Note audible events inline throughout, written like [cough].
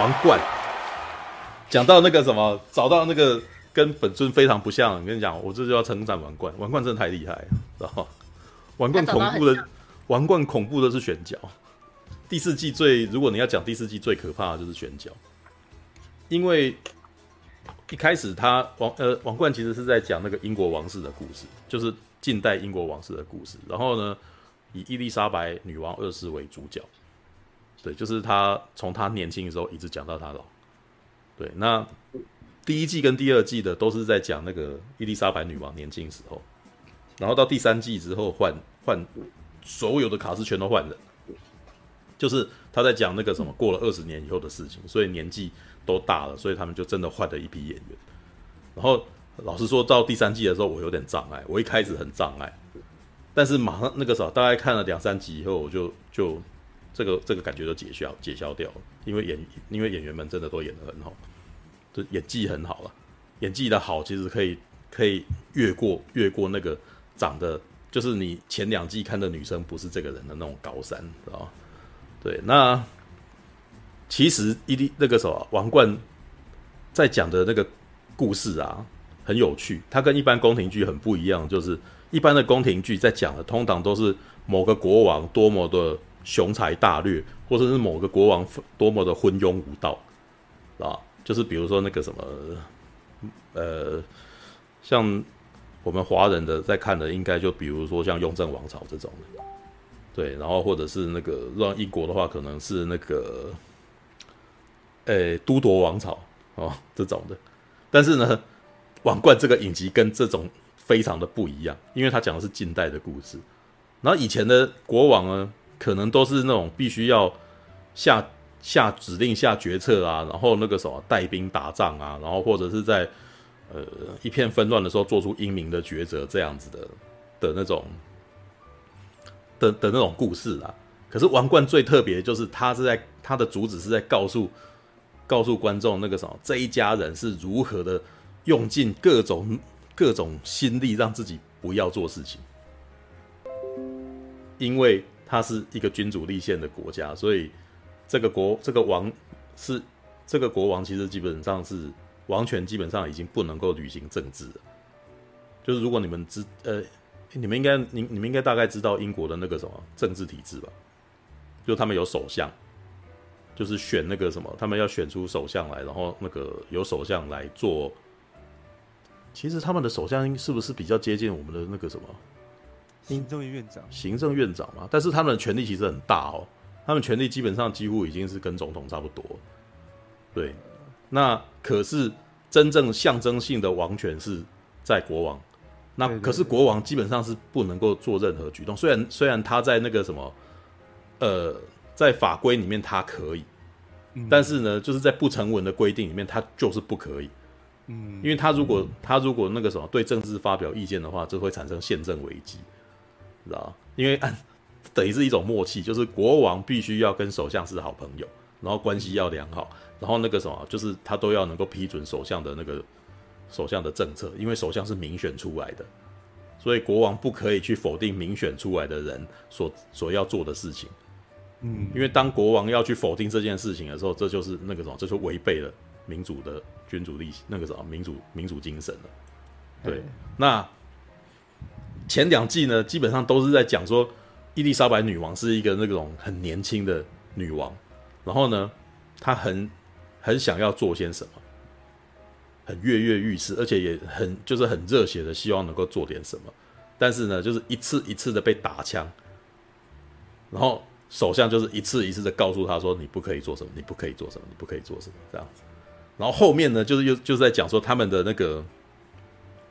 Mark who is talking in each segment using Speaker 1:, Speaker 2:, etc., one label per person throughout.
Speaker 1: 王冠，讲到那个什么，找到那个跟本尊非常不像。我跟你讲，我这就要称赞王冠，王冠真的太厉害了，知道？王冠恐怖的，王冠恐怖的是选角。第四季最，如果你要讲第四季最可怕的就是选角，因为一开始他王呃王冠其实是在讲那个英国王室的故事，就是近代英国王室的故事。然后呢，以伊丽莎白女王二世为主角。对，就是他从他年轻的时候一直讲到他老。对，那第一季跟第二季的都是在讲那个伊丽莎白女王年轻时候，然后到第三季之后换换所有的卡司全都换人，就是他在讲那个什么过了二十年以后的事情，所以年纪都大了，所以他们就真的换了一批演员。然后老实说，到第三季的时候我有点障碍，我一开始很障碍，但是马上那个时候大概看了两三集以后，我就就。这个这个感觉都解消解消掉了，因为演因为演员们真的都演得很好，就演技很好了，演技的好其实可以可以越过越过那个长得就是你前两季看的女生不是这个人的那种高山，知道吗？对，那其实一滴那个什么王冠在讲的那个故事啊，很有趣，它跟一般宫廷剧很不一样，就是一般的宫廷剧在讲的通常都是某个国王多么的。雄才大略，或者是某个国王多么的昏庸无道，啊，就是比如说那个什么，呃，像我们华人的在看的，应该就比如说像雍正王朝这种的，对，然后或者是那个让英国的话，可能是那个，诶，都铎王朝哦这种的，但是呢，王冠这个影集跟这种非常的不一样，因为它讲的是近代的故事，然后以前的国王呢。可能都是那种必须要下下指令、下决策啊，然后那个什么带兵打仗啊，然后或者是在呃一片纷乱的时候做出英明的抉择这样子的的那种的的那种故事啊。可是《王冠》最特别就是他是在他的主旨是在告诉告诉观众那个什么这一家人是如何的用尽各种各种心力让自己不要做事情，因为。他是一个君主立宪的国家，所以这个国这个王是这个国王，其实基本上是王权，基本上已经不能够履行政治。就是如果你们知呃，你们应该你你们应该大概知道英国的那个什么政治体制吧？就他们有首相，就是选那个什么，他们要选出首相来，然后那个由首相来做。其实他们的首相是不是比较接近我们的那个什么？
Speaker 2: 行政院长，
Speaker 1: 行政院长嘛，但是他们的权力其实很大哦，他们权力基本上几乎已经是跟总统差不多。对，那可是真正象征性的王权是在国王，那可是国王基本上是不能够做任何举动，虽然虽然他在那个什么，呃，在法规里面他可以，但是呢，就是在不成文的规定里面他就是不可以。嗯，因为他如果他如果那个什么对政治发表意见的话，就会产生宪政危机。知道，因为按等于是一种默契，就是国王必须要跟首相是好朋友，然后关系要良好，然后那个什么，就是他都要能够批准首相的那个首相的政策，因为首相是民选出来的，所以国王不可以去否定民选出来的人所所要做的事情。嗯，因为当国王要去否定这件事情的时候，这就是那个什么，这就违背了民主的君主立那个什么民主民主精神了。对，那。前两季呢，基本上都是在讲说，伊丽莎白女王是一个那种很年轻的女王，然后呢，她很很想要做些什么，很跃跃欲试，而且也很就是很热血的希望能够做点什么，但是呢，就是一次一次的被打枪，然后首相就是一次一次的告诉她说，你不可以做什么，你不可以做什么，你不可以做什么这样子，然后后面呢，就是又就是在讲说他们的那个。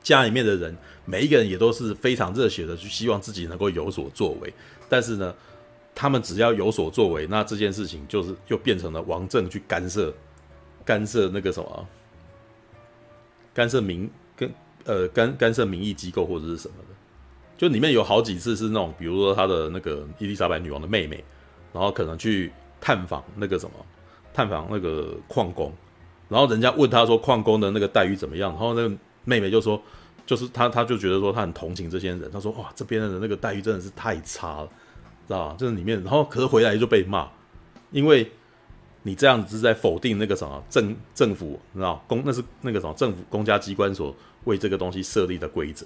Speaker 1: 家里面的人，每一个人也都是非常热血的，去希望自己能够有所作为。但是呢，他们只要有所作为，那这件事情就是又变成了王政去干涉，干涉那个什么，干涉民跟呃干干涉民意机构或者是什么的。就里面有好几次是那种，比如说他的那个伊丽莎白女王的妹妹，然后可能去探访那个什么，探访那个矿工，然后人家问他说矿工的那个待遇怎么样，然后那个。妹妹就说，就是他，他就觉得说他很同情这些人。他说：“哇，这边的人那个待遇真的是太差了，知道吧？就是里面，然后可是回来就被骂，因为你这样子是在否定那个什么政政府，知道公那是那个什么政府公家机关所为这个东西设立的规则，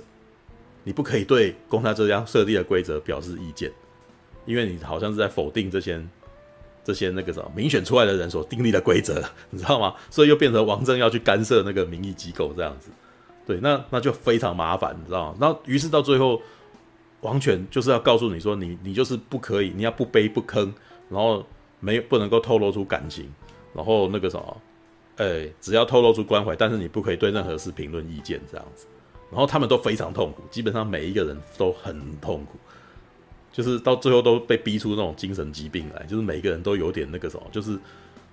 Speaker 1: 你不可以对公家这样设立的规则表示意见，因为你好像是在否定这些这些那个什么民选出来的人所订立的规则，你知道吗？所以又变成王政要去干涉那个民意机构这样子，对，那那就非常麻烦，你知道吗？那于是到最后，王权就是要告诉你说，你你就是不可以，你要不卑不吭，然后。没不能够透露出感情，然后那个什么，哎，只要透露出关怀，但是你不可以对任何事评论意见这样子。然后他们都非常痛苦，基本上每一个人都很痛苦，就是到最后都被逼出那种精神疾病来，就是每一个人都有点那个什么，就是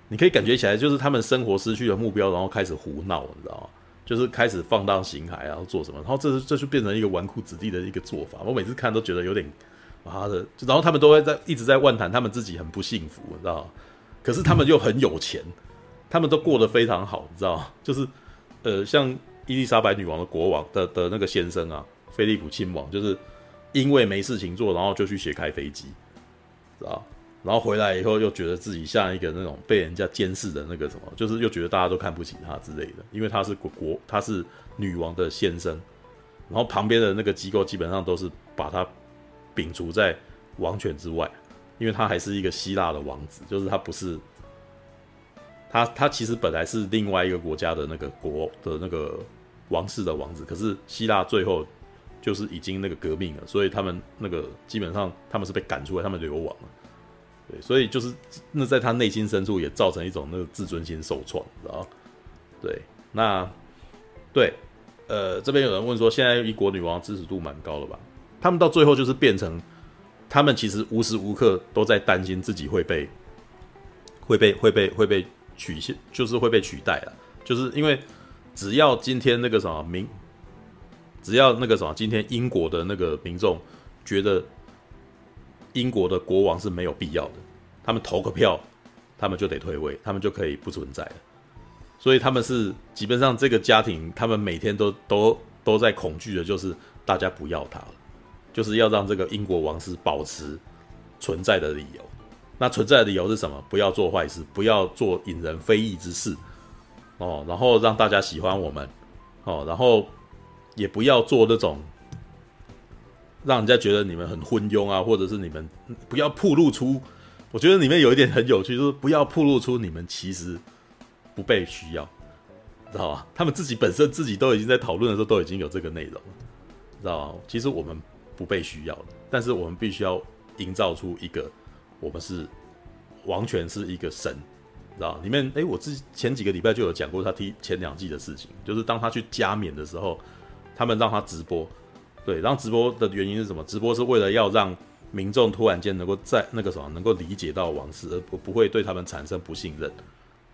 Speaker 1: 你可以感觉起来，就是他们生活失去了目标，然后开始胡闹，你知道吗？就是开始放荡形骸，然后做什么，然后这这就变成一个纨绔子弟的一个做法。我每次看都觉得有点。妈的！然后他们都会在一直在万谈，他们自己很不幸福，你知道？可是他们又很有钱，他们都过得非常好，你知道？就是呃，像伊丽莎白女王的国王的的那个先生啊，菲利普亲王，就是因为没事情做，然后就去学开飞机，知道？然后回来以后又觉得自己像一个那种被人家监视的那个什么，就是又觉得大家都看不起他之类的，因为他是国国，他是女王的先生，然后旁边的那个机构基本上都是把他。摒除在王权之外，因为他还是一个希腊的王子，就是他不是他，他其实本来是另外一个国家的那个国的那个王室的王子，可是希腊最后就是已经那个革命了，所以他们那个基本上他们是被赶出来，他们流亡了，对，所以就是那在他内心深处也造成一种那个自尊心受创，知道吗？对，那对，呃，这边有人问说，现在一国女王支持度蛮高的吧？他们到最后就是变成，他们其实无时无刻都在担心自己会被，会被会被会被取现，就是会被取代了。就是因为只要今天那个什么民，只要那个什么今天英国的那个民众觉得英国的国王是没有必要的，他们投个票，他们就得退位，他们就可以不存在了。所以他们是基本上这个家庭，他们每天都都都在恐惧的，就是大家不要他了。就是要让这个英国王室保持存在的理由，那存在的理由是什么？不要做坏事，不要做引人非议之事，哦，然后让大家喜欢我们，哦，然后也不要做那种让人家觉得你们很昏庸啊，或者是你们不要暴露出，我觉得里面有一点很有趣，就是不要暴露出你们其实不被需要，知道吧？他们自己本身自己都已经在讨论的时候都已经有这个内容了，知道吧？其实我们。不被需要的，但是我们必须要营造出一个，我们是完全是一个神，知道里面哎、欸，我之前几个礼拜就有讲过他踢前两季的事情，就是当他去加冕的时候，他们让他直播，对，然后直播的原因是什么？直播是为了要让民众突然间能够在那个什么能够理解到王室，而不不会对他们产生不信任。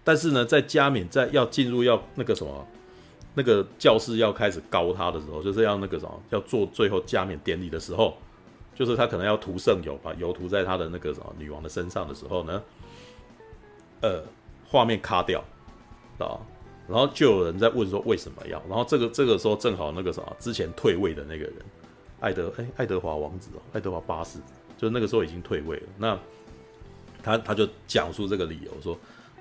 Speaker 1: 但是呢，在加冕在要进入要那个什么。那个教室要开始高他的时候，就是要那个什么，要做最后加冕典礼的时候，就是他可能要涂圣油，把油涂在他的那个什么女王的身上的时候呢，呃，画面卡掉，啊，然后就有人在问说为什么要，然后这个这个时候正好那个什么之前退位的那个人，爱德哎爱德华王子哦，爱德华八世，就那个时候已经退位了，那他他就讲述这个理由说，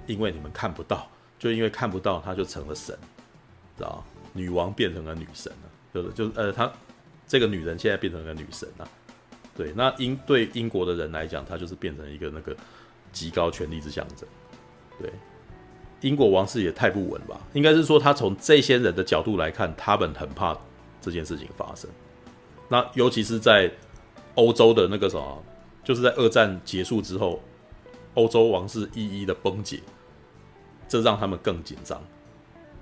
Speaker 1: 因为你们看不到，就因为看不到，他就成了神。知道女王变成了女神了，就是就是呃，他这个女人现在变成了女神了。对，那英对英国的人来讲，她就是变成一个那个极高权力之象征。对，英国王室也太不稳吧？应该是说，他从这些人的角度来看，他们很怕这件事情发生。那尤其是在欧洲的那个什么，就是在二战结束之后，欧洲王室一一的崩解，这让他们更紧张。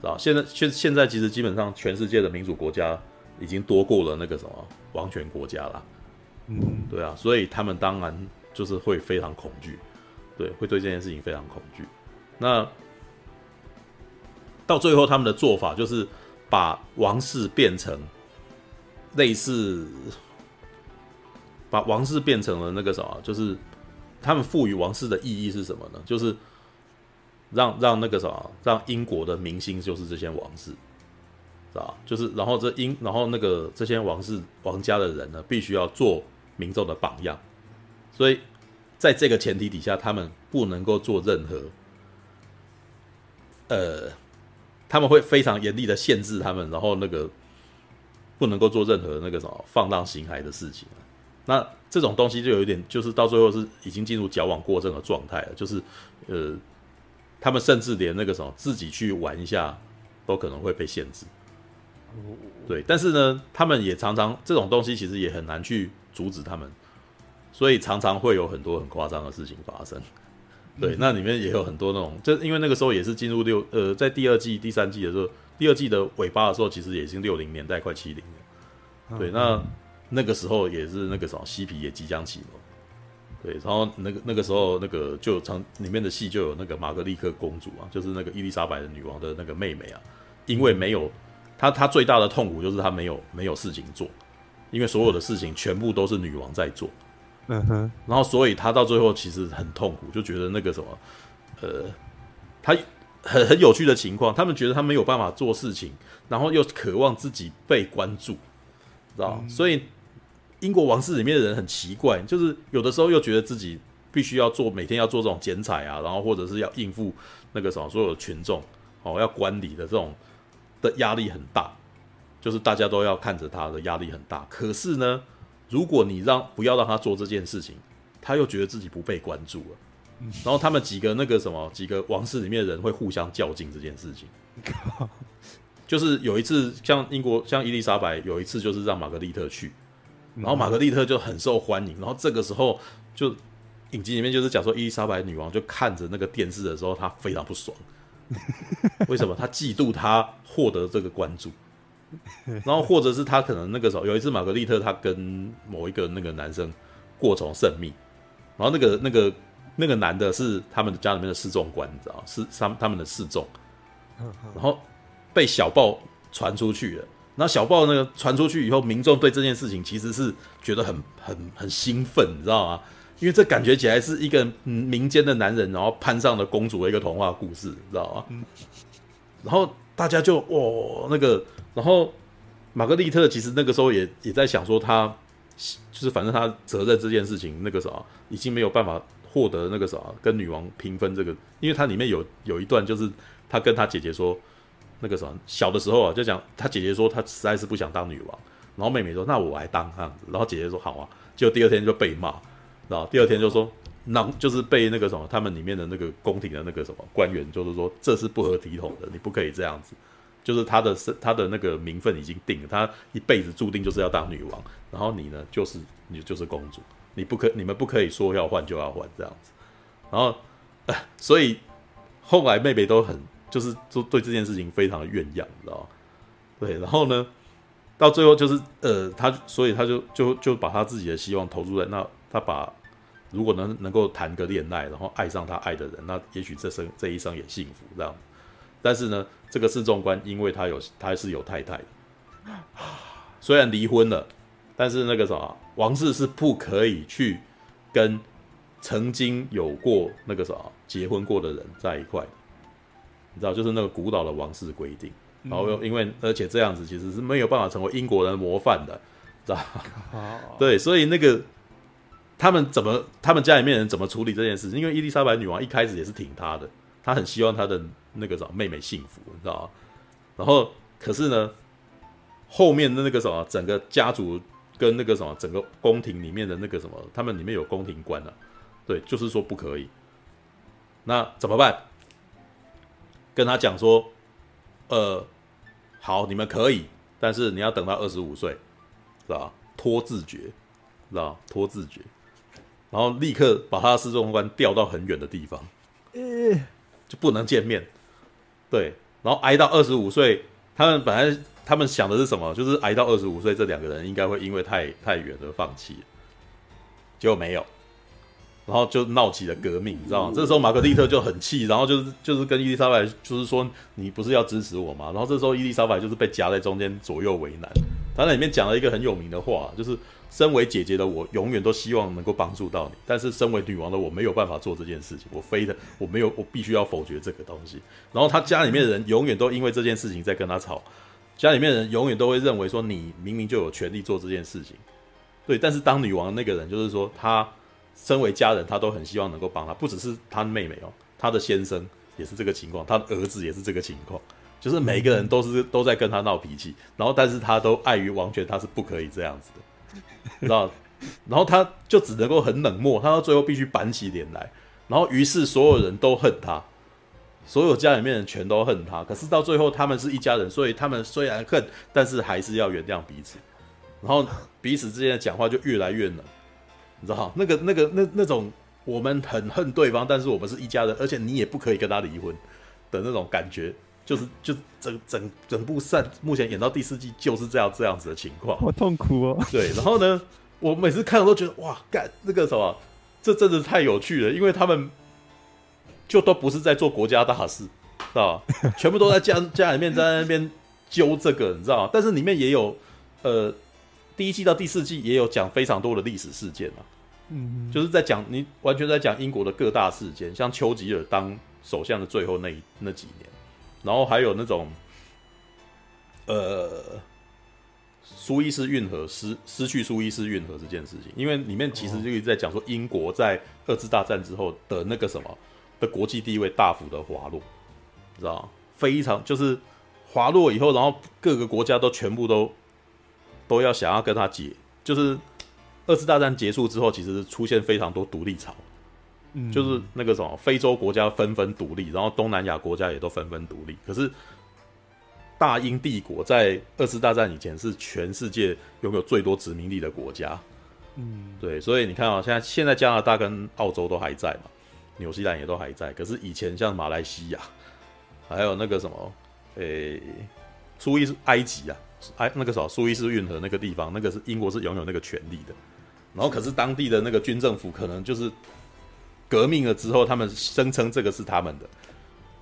Speaker 1: 啊，现在现现在其实基本上全世界的民主国家已经多过了那个什么王权国家了，嗯，对啊，所以他们当然就是会非常恐惧，对，会对这件事情非常恐惧。那到最后他们的做法就是把王室变成类似，把王室变成了那个什么，就是他们赋予王室的意义是什么呢？就是。让让那个什么，让英国的明星就是这些王室，是吧？就是然后这英，然后那个这些王室王家的人呢，必须要做民众的榜样。所以在这个前提底下，他们不能够做任何呃，他们会非常严厉的限制他们，然后那个不能够做任何那个什么放荡形骸的事情。那这种东西就有一点，就是到最后是已经进入矫枉过正的状态了，就是呃，他们甚至连那个什么自己去玩一下都可能会被限制。对，但是呢，他们也常常这种东西其实也很难去阻止他们，所以常常会有很多很夸张的事情发生。对，那里面也有很多那种，就因为那个时候也是进入六呃，在第二季、第三季的时候，第二季的尾巴的时候，其实也已经六零年代快七零了。对，那那个时候也是那个什么嬉皮也即将启蒙。对，然后那个那个时候那个就常里面的戏就有那个玛格丽特公主啊，就是那个伊丽莎白的女王的那个妹妹啊，因为没有。她，她最大的痛苦就是她没有没有事情做，因为所有的事情全部都是女王在做，
Speaker 2: 嗯哼，
Speaker 1: 然后所以他到最后其实很痛苦，就觉得那个什么，呃，他很很有趣的情况，他们觉得他没有办法做事情，然后又渴望自己被关注，知道？嗯、所以英国王室里面的人很奇怪，就是有的时候又觉得自己必须要做每天要做这种剪彩啊，然后或者是要应付那个什么所有的群众哦，要管理的这种。的压力很大，就是大家都要看着他的压力很大。可是呢，如果你让不要让他做这件事情，他又觉得自己不被关注了。然后他们几个那个什么几个王室里面的人会互相较劲这件事情。[laughs] 就是有一次，像英国像伊丽莎白有一次就是让玛格丽特去，然后玛格丽特就很受欢迎。然后这个时候就影集里面就是讲说伊丽莎白女王就看着那个电视的时候，她非常不爽。[laughs] 为什么她嫉妒她获得这个关注？[laughs] 然后或者是他可能那个时候有一次，玛格丽特他跟某一个那个男生过从甚密，然后那个那个那个男的是他们家里面的示众官，你知道是他他们的示众，然后被小报传出去了。那小报那个传出去以后，民众对这件事情其实是觉得很很很兴奋，你知道吗？因为这感觉起来是一个民间的男人，然后攀上了公主的一个童话故事，你知道吗？嗯、然后大家就哦那个，然后玛格丽特其实那个时候也也在想说，他就是反正他责任这件事情，那个啥已经没有办法获得那个啥跟女王平分这个，因为他里面有有一段就是他跟他姐姐说，那个啥小的时候啊，就讲他姐姐说他实在是不想当女王，然后妹妹说那我来当这样子，然后姐姐说好啊，结果第二天就被骂。然后第二天就说，那就是被那个什么，他们里面的那个宫廷的那个什么官员，就是说这是不合体统的，你不可以这样子。就是他的他的那个名分已经定了，他一辈子注定就是要当女王。然后你呢，就是你就是公主，你不可你们不可以说要换就要换这样子。然后，呃、所以后来妹妹都很就是就对这件事情非常的怨养，你知道吗？对，然后呢，到最后就是呃，他所以他就就就把他自己的希望投注在那。他把如果能能够谈个恋爱，然后爱上他爱的人，那也许这生这一生也幸福这样。但是呢，这个示众官因为他有他是有太太的，虽然离婚了，但是那个什么王室是不可以去跟曾经有过那个什么结婚过的人在一块的，你知道，就是那个古老的王室规定。然后又因为而且这样子其实是没有办法成为英国人的模范的，知道吧？对，所以那个。他们怎么？他们家里面人怎么处理这件事？因为伊丽莎白女王一开始也是挺他的，他很希望他的那个什么妹妹幸福，你知道吗？然后，可是呢，后面的那个什么，整个家族跟那个什么，整个宫廷里面的那个什么，他们里面有宫廷官啊，对，就是说不可以。那怎么办？跟他讲说，呃，好，你们可以，但是你要等到二十五岁，是吧？拖字诀，知道拖字诀。然后立刻把他的侍中官调到很远的地方，就不能见面。对，然后挨到二十五岁，他们本来他们想的是什么？就是挨到二十五岁，这两个人应该会因为太太远而放弃，结果没有。然后就闹起了革命，你知道吗？这时候玛格丽特就很气，然后就是就是跟伊丽莎白就是说，你不是要支持我吗？然后这时候伊丽莎白就是被夹在中间，左右为难。他在里面讲了一个很有名的话，就是身为姐姐的我，永远都希望能够帮助到你，但是身为女王的我没有办法做这件事情，我非的我没有，我必须要否决这个东西。然后他家里面的人永远都因为这件事情在跟他吵，家里面的人永远都会认为说，你明明就有权利做这件事情，对，但是当女王那个人就是说他。身为家人，他都很希望能够帮他，不只是他妹妹哦，他的先生也是这个情况，他的儿子也是这个情况，就是每个人都是都在跟他闹脾气，然后但是他都碍于王权，他是不可以这样子的，[laughs] 你知道？然后他就只能够很冷漠，他到最后必须板起脸来，然后于是所有人都恨他，所有家里面人全都恨他，可是到最后他们是一家人，所以他们虽然恨，但是还是要原谅彼此，然后彼此之间的讲话就越来越冷，你知道？那个那个那那种我们很恨对方，但是我们是一家人，而且你也不可以跟他离婚的那种感觉，就是就整整整部赛目前演到第四季就是这样这样子的情况，
Speaker 2: 好痛苦哦。
Speaker 1: 对，然后呢？我每次看我都觉得哇，干那个什么，这真的太有趣了，因为他们就都不是在做国家大事，知道吧？全部都在家家里面在那边揪这个，你知道吗？但是里面也有呃，第一季到第四季也有讲非常多的历史事件啊，嗯，就是在讲你完全在讲英国的各大事件，像丘吉尔当首相的最后那那几年，然后还有那种呃。苏伊士运河失失去苏伊士运河这件事情，因为里面其实就一直在讲说英国在二次大战之后的那个什么的国际地位大幅的滑落，你知道吗？非常就是滑落以后，然后各个国家都全部都都要想要跟他结，就是二次大战结束之后，其实出现非常多独立潮，嗯，就是那个什么非洲国家纷纷独立，然后东南亚国家也都纷纷独立，可是。大英帝国在二次大战以前是全世界拥有最多殖民地的国家，嗯，对，所以你看啊，现在现在加拿大跟澳洲都还在嘛，纽西兰也都还在，可是以前像马来西亚，还有那个什么，诶、欸，苏伊士埃及啊，埃那个什么苏伊士运河那个地方，那个是英国是拥有那个权利的，然后可是当地的那个军政府可能就是革命了之后，他们声称这个是他们的，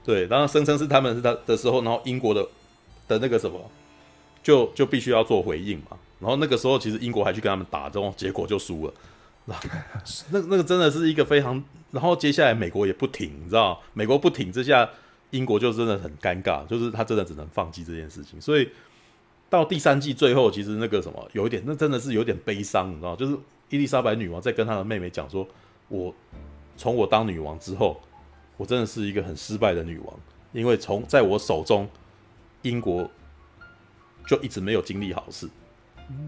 Speaker 1: 对，然后声称是他们是他的时候，然后英国的。的那个什么，就就必须要做回应嘛。然后那个时候，其实英国还去跟他们打，这种结果就输了。那那个真的是一个非常……然后接下来美国也不挺，你知道？美国不挺之下，英国就真的很尴尬，就是他真的只能放弃这件事情。所以到第三季最后，其实那个什么有一点，那真的是有点悲伤，你知道？就是伊丽莎白女王在跟她的妹妹讲说：“我从我当女王之后，我真的是一个很失败的女王，因为从在我手中。”英国就一直没有经历好事，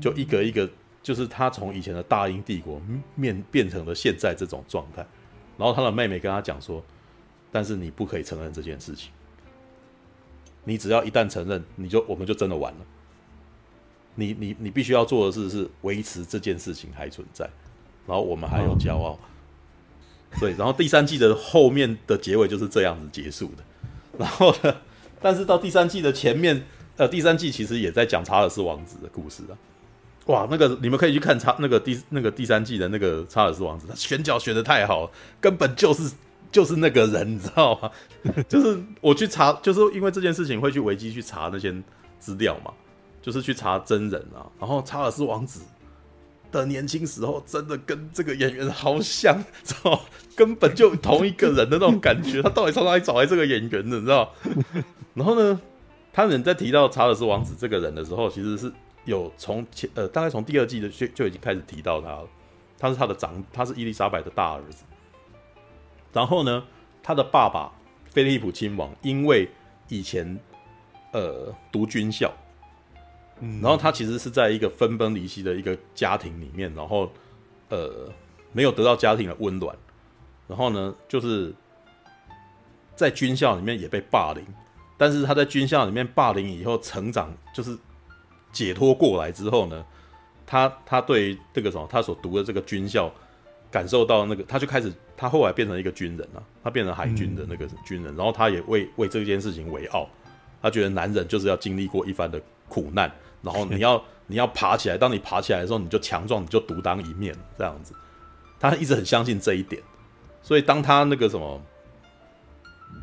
Speaker 1: 就一个一个，就是他从以前的大英帝国面变成了现在这种状态。然后他的妹妹跟他讲说：“但是你不可以承认这件事情，你只要一旦承认，你就我们就真的完了。你你你必须要做的事是维持这件事情还存在，然后我们还有骄傲。对，然后第三季的后面的结尾就是这样子结束的。然后呢？”但是到第三季的前面，呃，第三季其实也在讲查尔斯王子的故事啊。哇，那个你们可以去看查那个第那个第三季的那个查尔斯王子，他选角选得太好，根本就是就是那个人，你知道吗？[laughs] 就是我去查，就是因为这件事情会去维基去查那些资料嘛，就是去查真人啊。然后查尔斯王子的年轻时候真的跟这个演员好像，[laughs] 知道根本就同一个人的那种感觉。[laughs] 他到底从哪里找来这个演员的，你知道？[laughs] 然后呢，他们在提到查尔斯王子这个人的时候，其实是有从前呃，大概从第二季的就就已经开始提到他了。他是他的长，他是伊丽莎白的大儿子。然后呢，他的爸爸菲利普亲王因为以前呃读军校。然后他其实是在一个分崩离析的一个家庭里面，然后呃没有得到家庭的温暖，然后呢就是在军校里面也被霸凌，但是他在军校里面霸凌以后成长，就是解脱过来之后呢，他他对这个什么他所读的这个军校感受到那个，他就开始他后来变成一个军人了，他变成海军的那个军人，然后他也为为这件事情为傲，他觉得男人就是要经历过一番的苦难。然后你要 [laughs] 你要爬起来，当你爬起来的时候，你就强壮，你就独当一面这样子。他一直很相信这一点，所以当他那个什么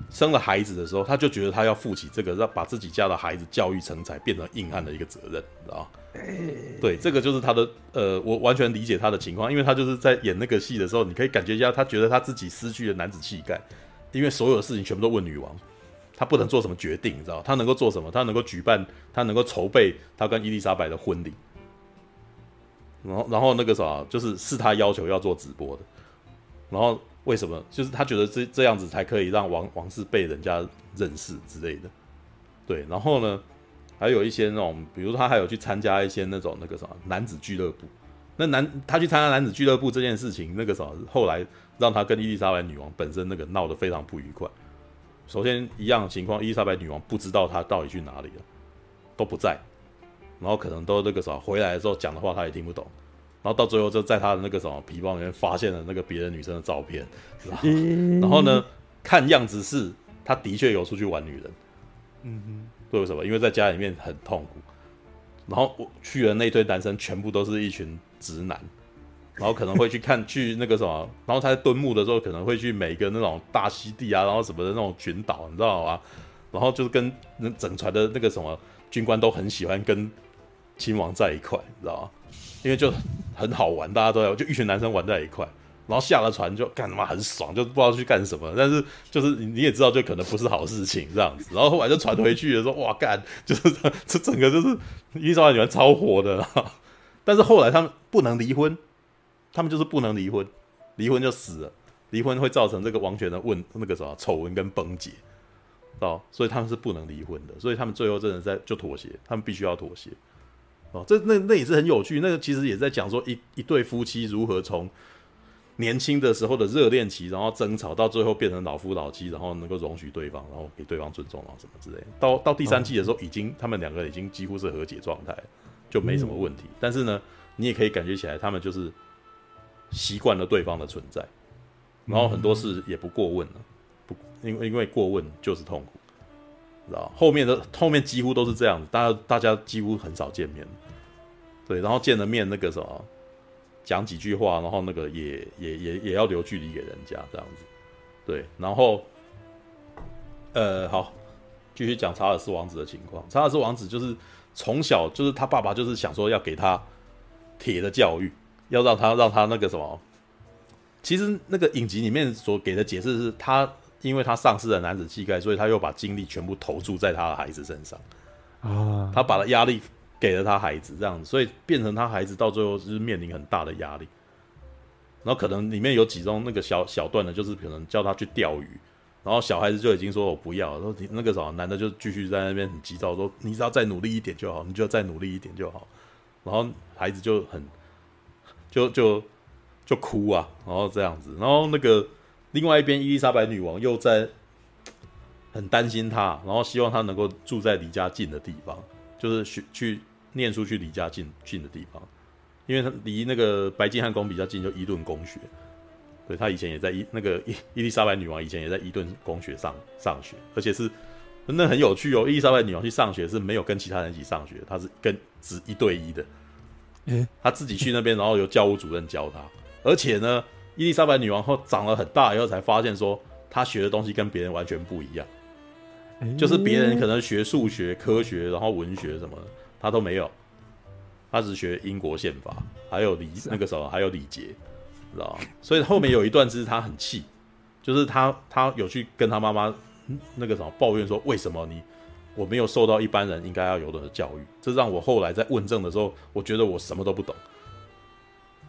Speaker 1: 生了孩子的时候，他就觉得他要负起这个，要把自己家的孩子教育成才，变成硬汉的一个责任，知道吗？对，这个就是他的呃，我完全理解他的情况，因为他就是在演那个戏的时候，你可以感觉一下，他觉得他自己失去了男子气概，因为所有的事情全部都问女王。他不能做什么决定，你知道？他能够做什么？他能够举办，他能够筹备他跟伊丽莎白的婚礼。然后，然后那个啥，就是是他要求要做直播的。然后为什么？就是他觉得这这样子才可以让王王室被人家认识之类的。对，然后呢，还有一些那种，比如他还有去参加一些那种那个什么男子俱乐部。那男他去参加男子俱乐部这件事情，那个什么后来让他跟伊丽莎白女王本身那个闹得非常不愉快。首先一样的情况，伊丽莎白女王不知道她到底去哪里了，都不在，然后可能都那个什么回来的时候讲的话她也听不懂。然后到最后就在她的那个什么皮包里面发现了那个别的女生的照片，然后，然后呢，看样子是他的确有出去玩女人，嗯哼，为什么？因为在家里面很痛苦，然后我去的那堆男生全部都是一群直男，然后可能会去看去那个什么，然后他在敦睦的时候可能会去每一个那种大溪地啊，然后什么的那种群岛，你知道吗？然后就是跟那整船的那个什么军官都很喜欢跟亲王在一块，你知道吗？因为就很好玩，大家都要就一群男生玩在一块，然后下了船就干什么很爽，就不知道去干什么。但是就是你也知道，就可能不是好事情这样子。然后后来就传回去的时候，哇干，就是 [laughs] 这整个就是伊丽莎白女超火的。但是后来他们不能离婚，他们就是不能离婚，离婚就死了，离婚会造成这个王权的问那个什么丑闻跟崩解，知道？所以他们是不能离婚的，所以他们最后真的在就妥协，他们必须要妥协。哦，这那那也是很有趣。那个其实也在讲说一一对夫妻如何从年轻的时候的热恋期，然后争吵，到最后变成老夫老妻，然后能够容许对方，然后给对方尊重，然后什么之类的。到到第三季的时候，已经他们两个已经几乎是和解状态，就没什么问题。但是呢，你也可以感觉起来，他们就是习惯了对方的存在，然后很多事也不过问了，不因为因为过问就是痛苦。知道后面的后面几乎都是这样子，大家大家几乎很少见面，对，然后见了面那个什么，讲几句话，然后那个也也也也要留距离给人家这样子，对，然后，呃，好，继续讲查尔斯王子的情况。查尔斯王子就是从小就是他爸爸就是想说要给他铁的教育，要让他让他那个什么，其实那个影集里面所给的解释是他。因为他丧失了男子气概，所以他又把精力全部投注在他的孩子身上啊。他把他压力给了他孩子，这样子，所以变成他孩子到最后就是面临很大的压力。然后可能里面有几种那个小小段的，就是可能叫他去钓鱼，然后小孩子就已经说我不要，然后那个什么男的就继续在那边很急躁说，你只要再努力一点就好，你就要再努力一点就好。然后孩子就很就就就哭啊，然后这样子，然后那个。另外一边，伊丽莎白女王又在很担心他，然后希望他能够住在离家近的地方，就是去去念书去离家近近的地方，因为他离那个白金汉宫比较近，就伊顿公学。对，他以前也在伊那个伊伊丽莎白女王以前也在伊顿公学上上学，而且是真的很有趣哦。伊丽莎白女王去上学是没有跟其他人一起上学，她是跟只一对一的，嗯，她自己去那边，然后由教务主任教他，而且呢。伊丽莎白女王后长了很大以后，才发现说她学的东西跟别人完全不一样，就是别人可能学数学、科学，然后文学什么的，她都没有，她只学英国宪法，还有礼那个时候还有礼节，知道吗？所以后面有一段是她很气，就是她她有去跟她妈妈那个什么抱怨说，为什么你我没有受到一般人应该要有的教育，这让我后来在问政的时候，我觉得我什么都不懂。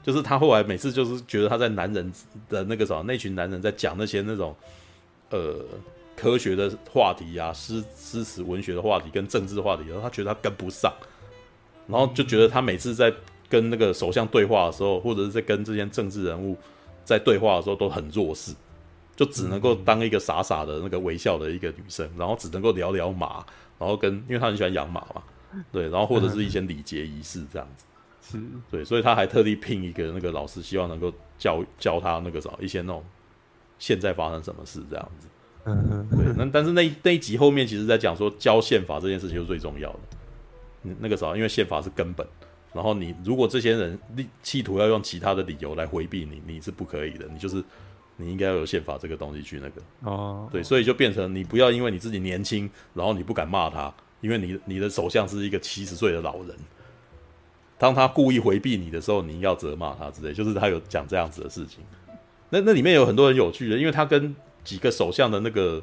Speaker 1: 就是他后来每次就是觉得他在男人的那个什么那群男人在讲那些那种呃科学的话题啊、诗诗词文学的话题跟政治话题，然后他觉得他跟不上，然后就觉得他每次在跟那个首相对话的时候，或者是在跟这些政治人物在对话的时候都很弱势，就只能够当一个傻傻的那个微笑的一个女生，然后只能够聊聊马，然后跟因为他很喜欢养马嘛，对，然后或者是一些礼节仪式这样子。是对，所以他还特地聘一个那个老师，希望能够教教他那个什么一些那种现在发生什么事这样子。嗯，对。那但是那那一集后面其实在讲说教宪法这件事情是最重要的。那个时候，因为宪法是根本，然后你如果这些人企图要用其他的理由来回避你，你是不可以的。你就是你应该要有宪法这个东西去那个。哦。对，所以就变成你不要因为你自己年轻，然后你不敢骂他，因为你你的首相是一个七十岁的老人。当他故意回避你的时候，你要责骂他之类，就是他有讲这样子的事情。那那里面有很多很有趣的，因为他跟几个首相的那个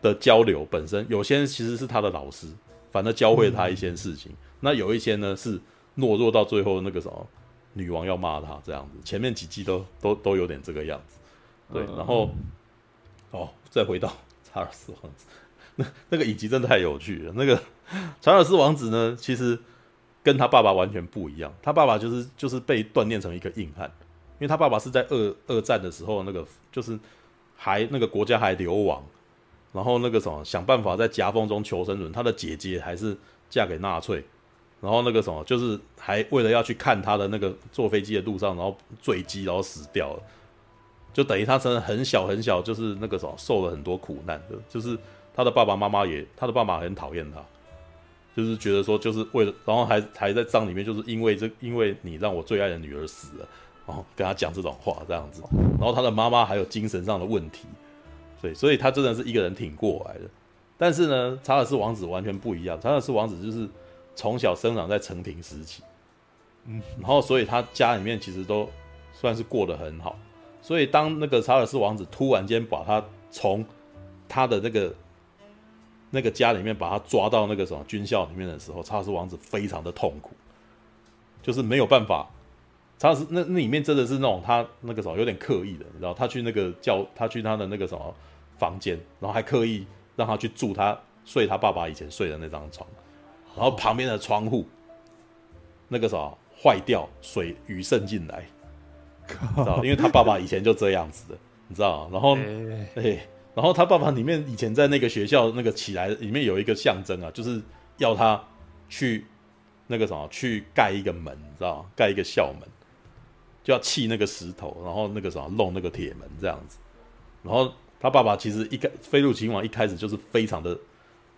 Speaker 1: 的交流本身，有些人其实是他的老师，反正教会他一些事情。嗯、那有一些呢是懦弱到最后那个什么女王要骂他这样子。前面几季都都都有点这个样子，对，然后哦，再回到查尔斯王子，那那个影集真的太有趣了。那个查尔斯王子呢，其实跟他爸爸完全不一样。他爸爸就是就是被锻炼成一个硬汉，因为他爸爸是在二二战的时候，那个就是还那个国家还流亡，然后那个什么想办法在夹缝中求生存。他的姐姐还是嫁给纳粹。然后那个什么，就是还为了要去看他的那个坐飞机的路上，然后坠机，然后死掉了，就等于他真的很小很小，就是那个什么受了很多苦难的，就是他的爸爸妈妈也，他的爸爸很讨厌他，就是觉得说就是为了，然后还还在葬里面，就是因为这因为你让我最爱的女儿死了，然后跟他讲这种话这样子，然后他的妈妈还有精神上的问题，所以所以他真的是一个人挺过来的，但是呢，查尔斯王子完全不一样，查尔斯王子就是。从小生长在城廷时期，嗯，然后所以他家里面其实都算是过得很好，所以当那个查尔斯王子突然间把他从他的那个那个家里面把他抓到那个什么军校里面的时候，查尔斯王子非常的痛苦，就是没有办法。查尔斯那那里面真的是那种他那个什么有点刻意的，你知道，他去那个教他去他的那个什么房间，然后还刻意让他去住他睡他爸爸以前睡的那张床。然后旁边的窗户，那个啥坏掉，水雨渗进来，知道？因为他爸爸以前就这样子的，你知道？然后，哎，然后他爸爸里面以前在那个学校那个起来里面有一个象征啊，就是要他去那个什么去盖一个门，你知道？盖一个校门，就要砌那个石头，然后那个什么弄那个铁门这样子。然后他爸爸其实一开飞入秦王一开始就是非常的。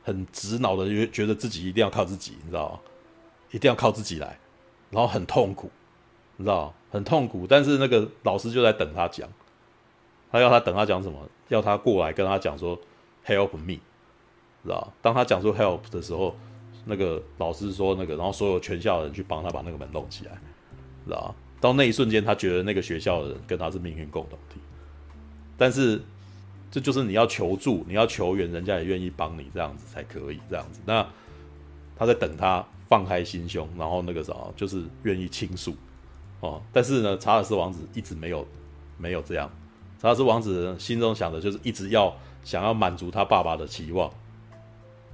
Speaker 1: 很直脑的，觉觉得自己一定要靠自己，你知道吗？一定要靠自己来，然后很痛苦，你知道吗？很痛苦。但是那个老师就在等他讲，他要他等他讲什么？要他过来跟他讲说 “help me”，知道？当他讲出 “help” 的时候，那个老师说那个，然后所有全校的人去帮他把那个门弄起来，知道？到那一瞬间，他觉得那个学校的人跟他是命运共同体，但是。这就是你要求助，你要求援，人家也愿意帮你，这样子才可以，这样子。那他在等他放开心胸，然后那个啥，就是愿意倾诉哦。但是呢，查尔斯王子一直没有没有这样。查尔斯王子心中想的就是一直要想要满足他爸爸的期望，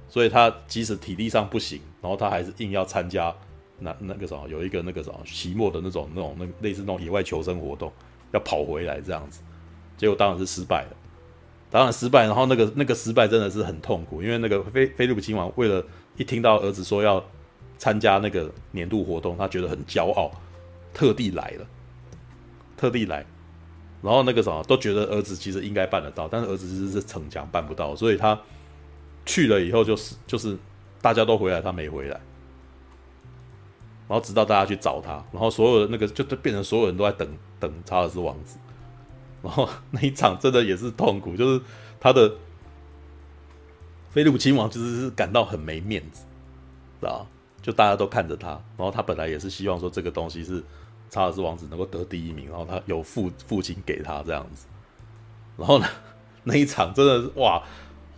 Speaker 1: 所以他即使体力上不行，然后他还是硬要参加那那个什么，有一个那个什么期末的那种那种那类似那种野外求生活动，要跑回来这样子，结果当然是失败了。当然失败，然后那个那个失败真的是很痛苦，因为那个菲菲利普亲王为了一听到儿子说要参加那个年度活动，他觉得很骄傲，特地来了，特地来，然后那个什么都觉得儿子其实应该办得到，但是儿子是是逞强办不到，所以他去了以后就是就是大家都回来，他没回来，然后直到大家去找他，然后所有的那个就变成所有人都在等等查尔斯王子。然后那一场真的也是痛苦，就是他的菲利普亲王其实是感到很没面子，知道？就大家都看着他，然后他本来也是希望说这个东西是查尔斯王子能够得第一名，然后他有父父亲给他这样子。然后呢，[laughs] 那一场真的是哇，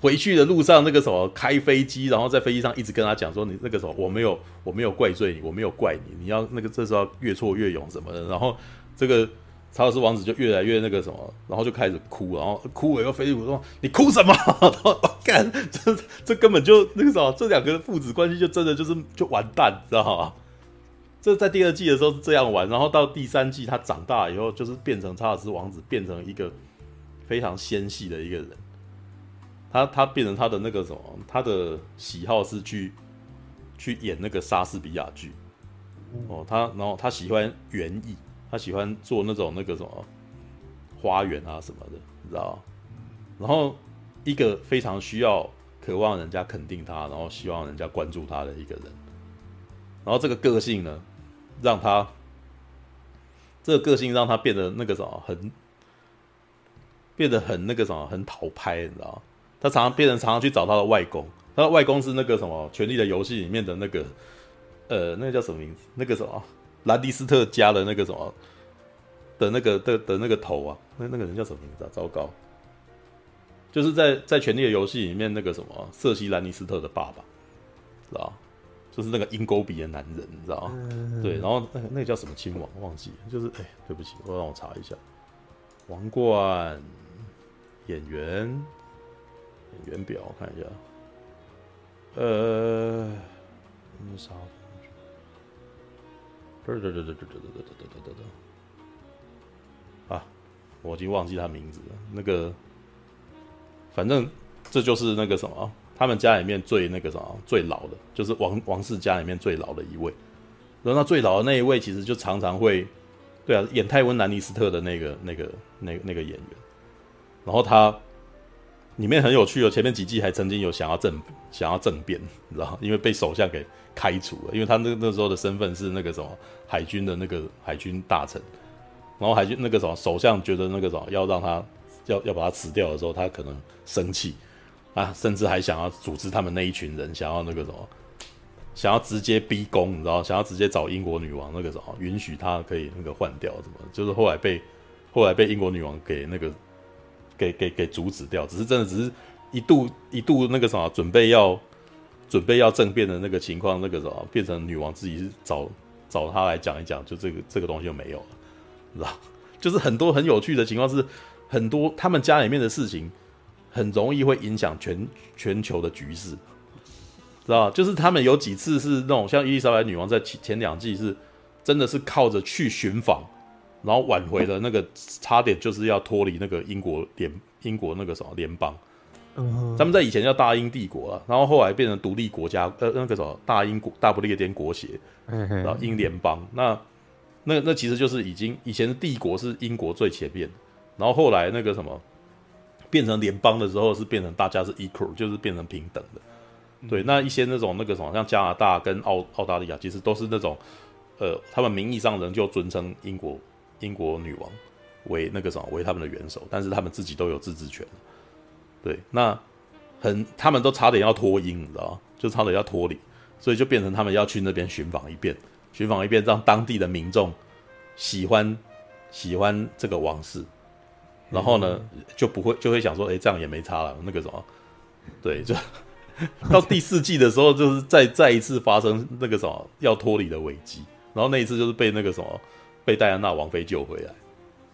Speaker 1: 回去的路上那个什么开飞机，然后在飞机上一直跟他讲说，你那个什么我没有我没有怪罪你，我没有怪你，你要那个这时候越挫越勇什么的。然后这个。查尔斯王子就越来越那个什么，然后就开始哭，然后哭了以后，菲利普说：“你哭什么？” [laughs] 然后 [laughs] 干，这这根本就那个什么，这两个父子关系就真的就是就完蛋，知道吗？这在第二季的时候是这样玩，然后到第三季他长大以后，就是变成查尔斯王子变成一个非常纤细的一个人，他他变成他的那个什么，他的喜好是去去演那个莎士比亚剧，哦，他然后他喜欢园艺。他喜欢做那种那个什么花园啊什么的，你知道？然后一个非常需要、渴望人家肯定他，然后希望人家关注他的一个人。然后这个个性呢，让他这个个性让他变得那个什么很变得很那个什么很讨拍，你知道？他常常变成常常去找他的外公，他的外公是那个什么《权力的游戏》里面的那个呃，那个叫什么名字？那个什么？兰尼斯特家的那个什么的那个的的那个头啊，那那个人叫什么名字啊？糟糕，就是在在《权力的游戏》里面那个什么瑟西兰尼斯特的爸爸，知道？就是那个鹰钩鼻的男人，你知道吗？对，然后那个叫什么亲王忘记，就是哎，对不起，我让我查一下。王冠演员演员表，我看一下。呃，那，啥？嘚嘚嘚嘚嘚嘚嘚嘚嘚嘚嘚嘚。啊，我已经忘记他名字了。那个，反正这就是那个什么，他们家里面最那个什么最老的，就是王王室家里面最老的一位。然后那最老的那一位，其实就常常会，对啊，演泰温兰尼斯特的那个那个那那个演员。然后他。里面很有趣哦，前面几季还曾经有想要政想要政变，你知道，因为被首相给开除了，因为他那那时候的身份是那个什么海军的那个海军大臣，然后海军那个什么首相觉得那个什么要让他要要把他辞掉的时候，他可能生气啊，甚至还想要组织他们那一群人想要那个什么，想要直接逼宫，你知道，想要直接找英国女王那个什么允许他可以那个换掉什么，就是后来被后来被英国女王给那个。给给给阻止掉，只是真的只是一度一度那个什么准备要准备要政变的那个情况，那个什么变成女王自己是找找他来讲一讲，就这个这个东西就没有了，知道？就是很多很有趣的情况是，很多他们家里面的事情很容易会影响全全球的局势，知道？就是他们有几次是那种像伊丽莎白女王在前前两季是真的是靠着去寻访。然后挽回了那个差点，就是要脱离那个英国联英国那个什么联邦。嗯，他们在以前叫大英帝国啊，然后后来变成独立国家，呃，那个什么大英国大不列颠国协，然后英联邦。那那那其实就是已经以前的帝国是英国最前面，然后后来那个什么变成联邦的时候是变成大家是 equal，就是变成平等的。对，那一些那种那个什么像加拿大跟澳澳大利亚，其实都是那种呃，他们名义上仍旧尊称英国。英国女王为那个什么为他们的元首，但是他们自己都有自治权。对，那很他们都差点要脱英，你知道吗？就差点要脱离，所以就变成他们要去那边寻访一遍，寻访一遍，让当地的民众喜欢喜欢这个王室，然后呢就不会就会想说，哎，这样也没差了。那个什么，对，就到第四季的时候，就是再再一次发生那个什么要脱离的危机，然后那一次就是被那个什么。被戴安娜王妃救回来，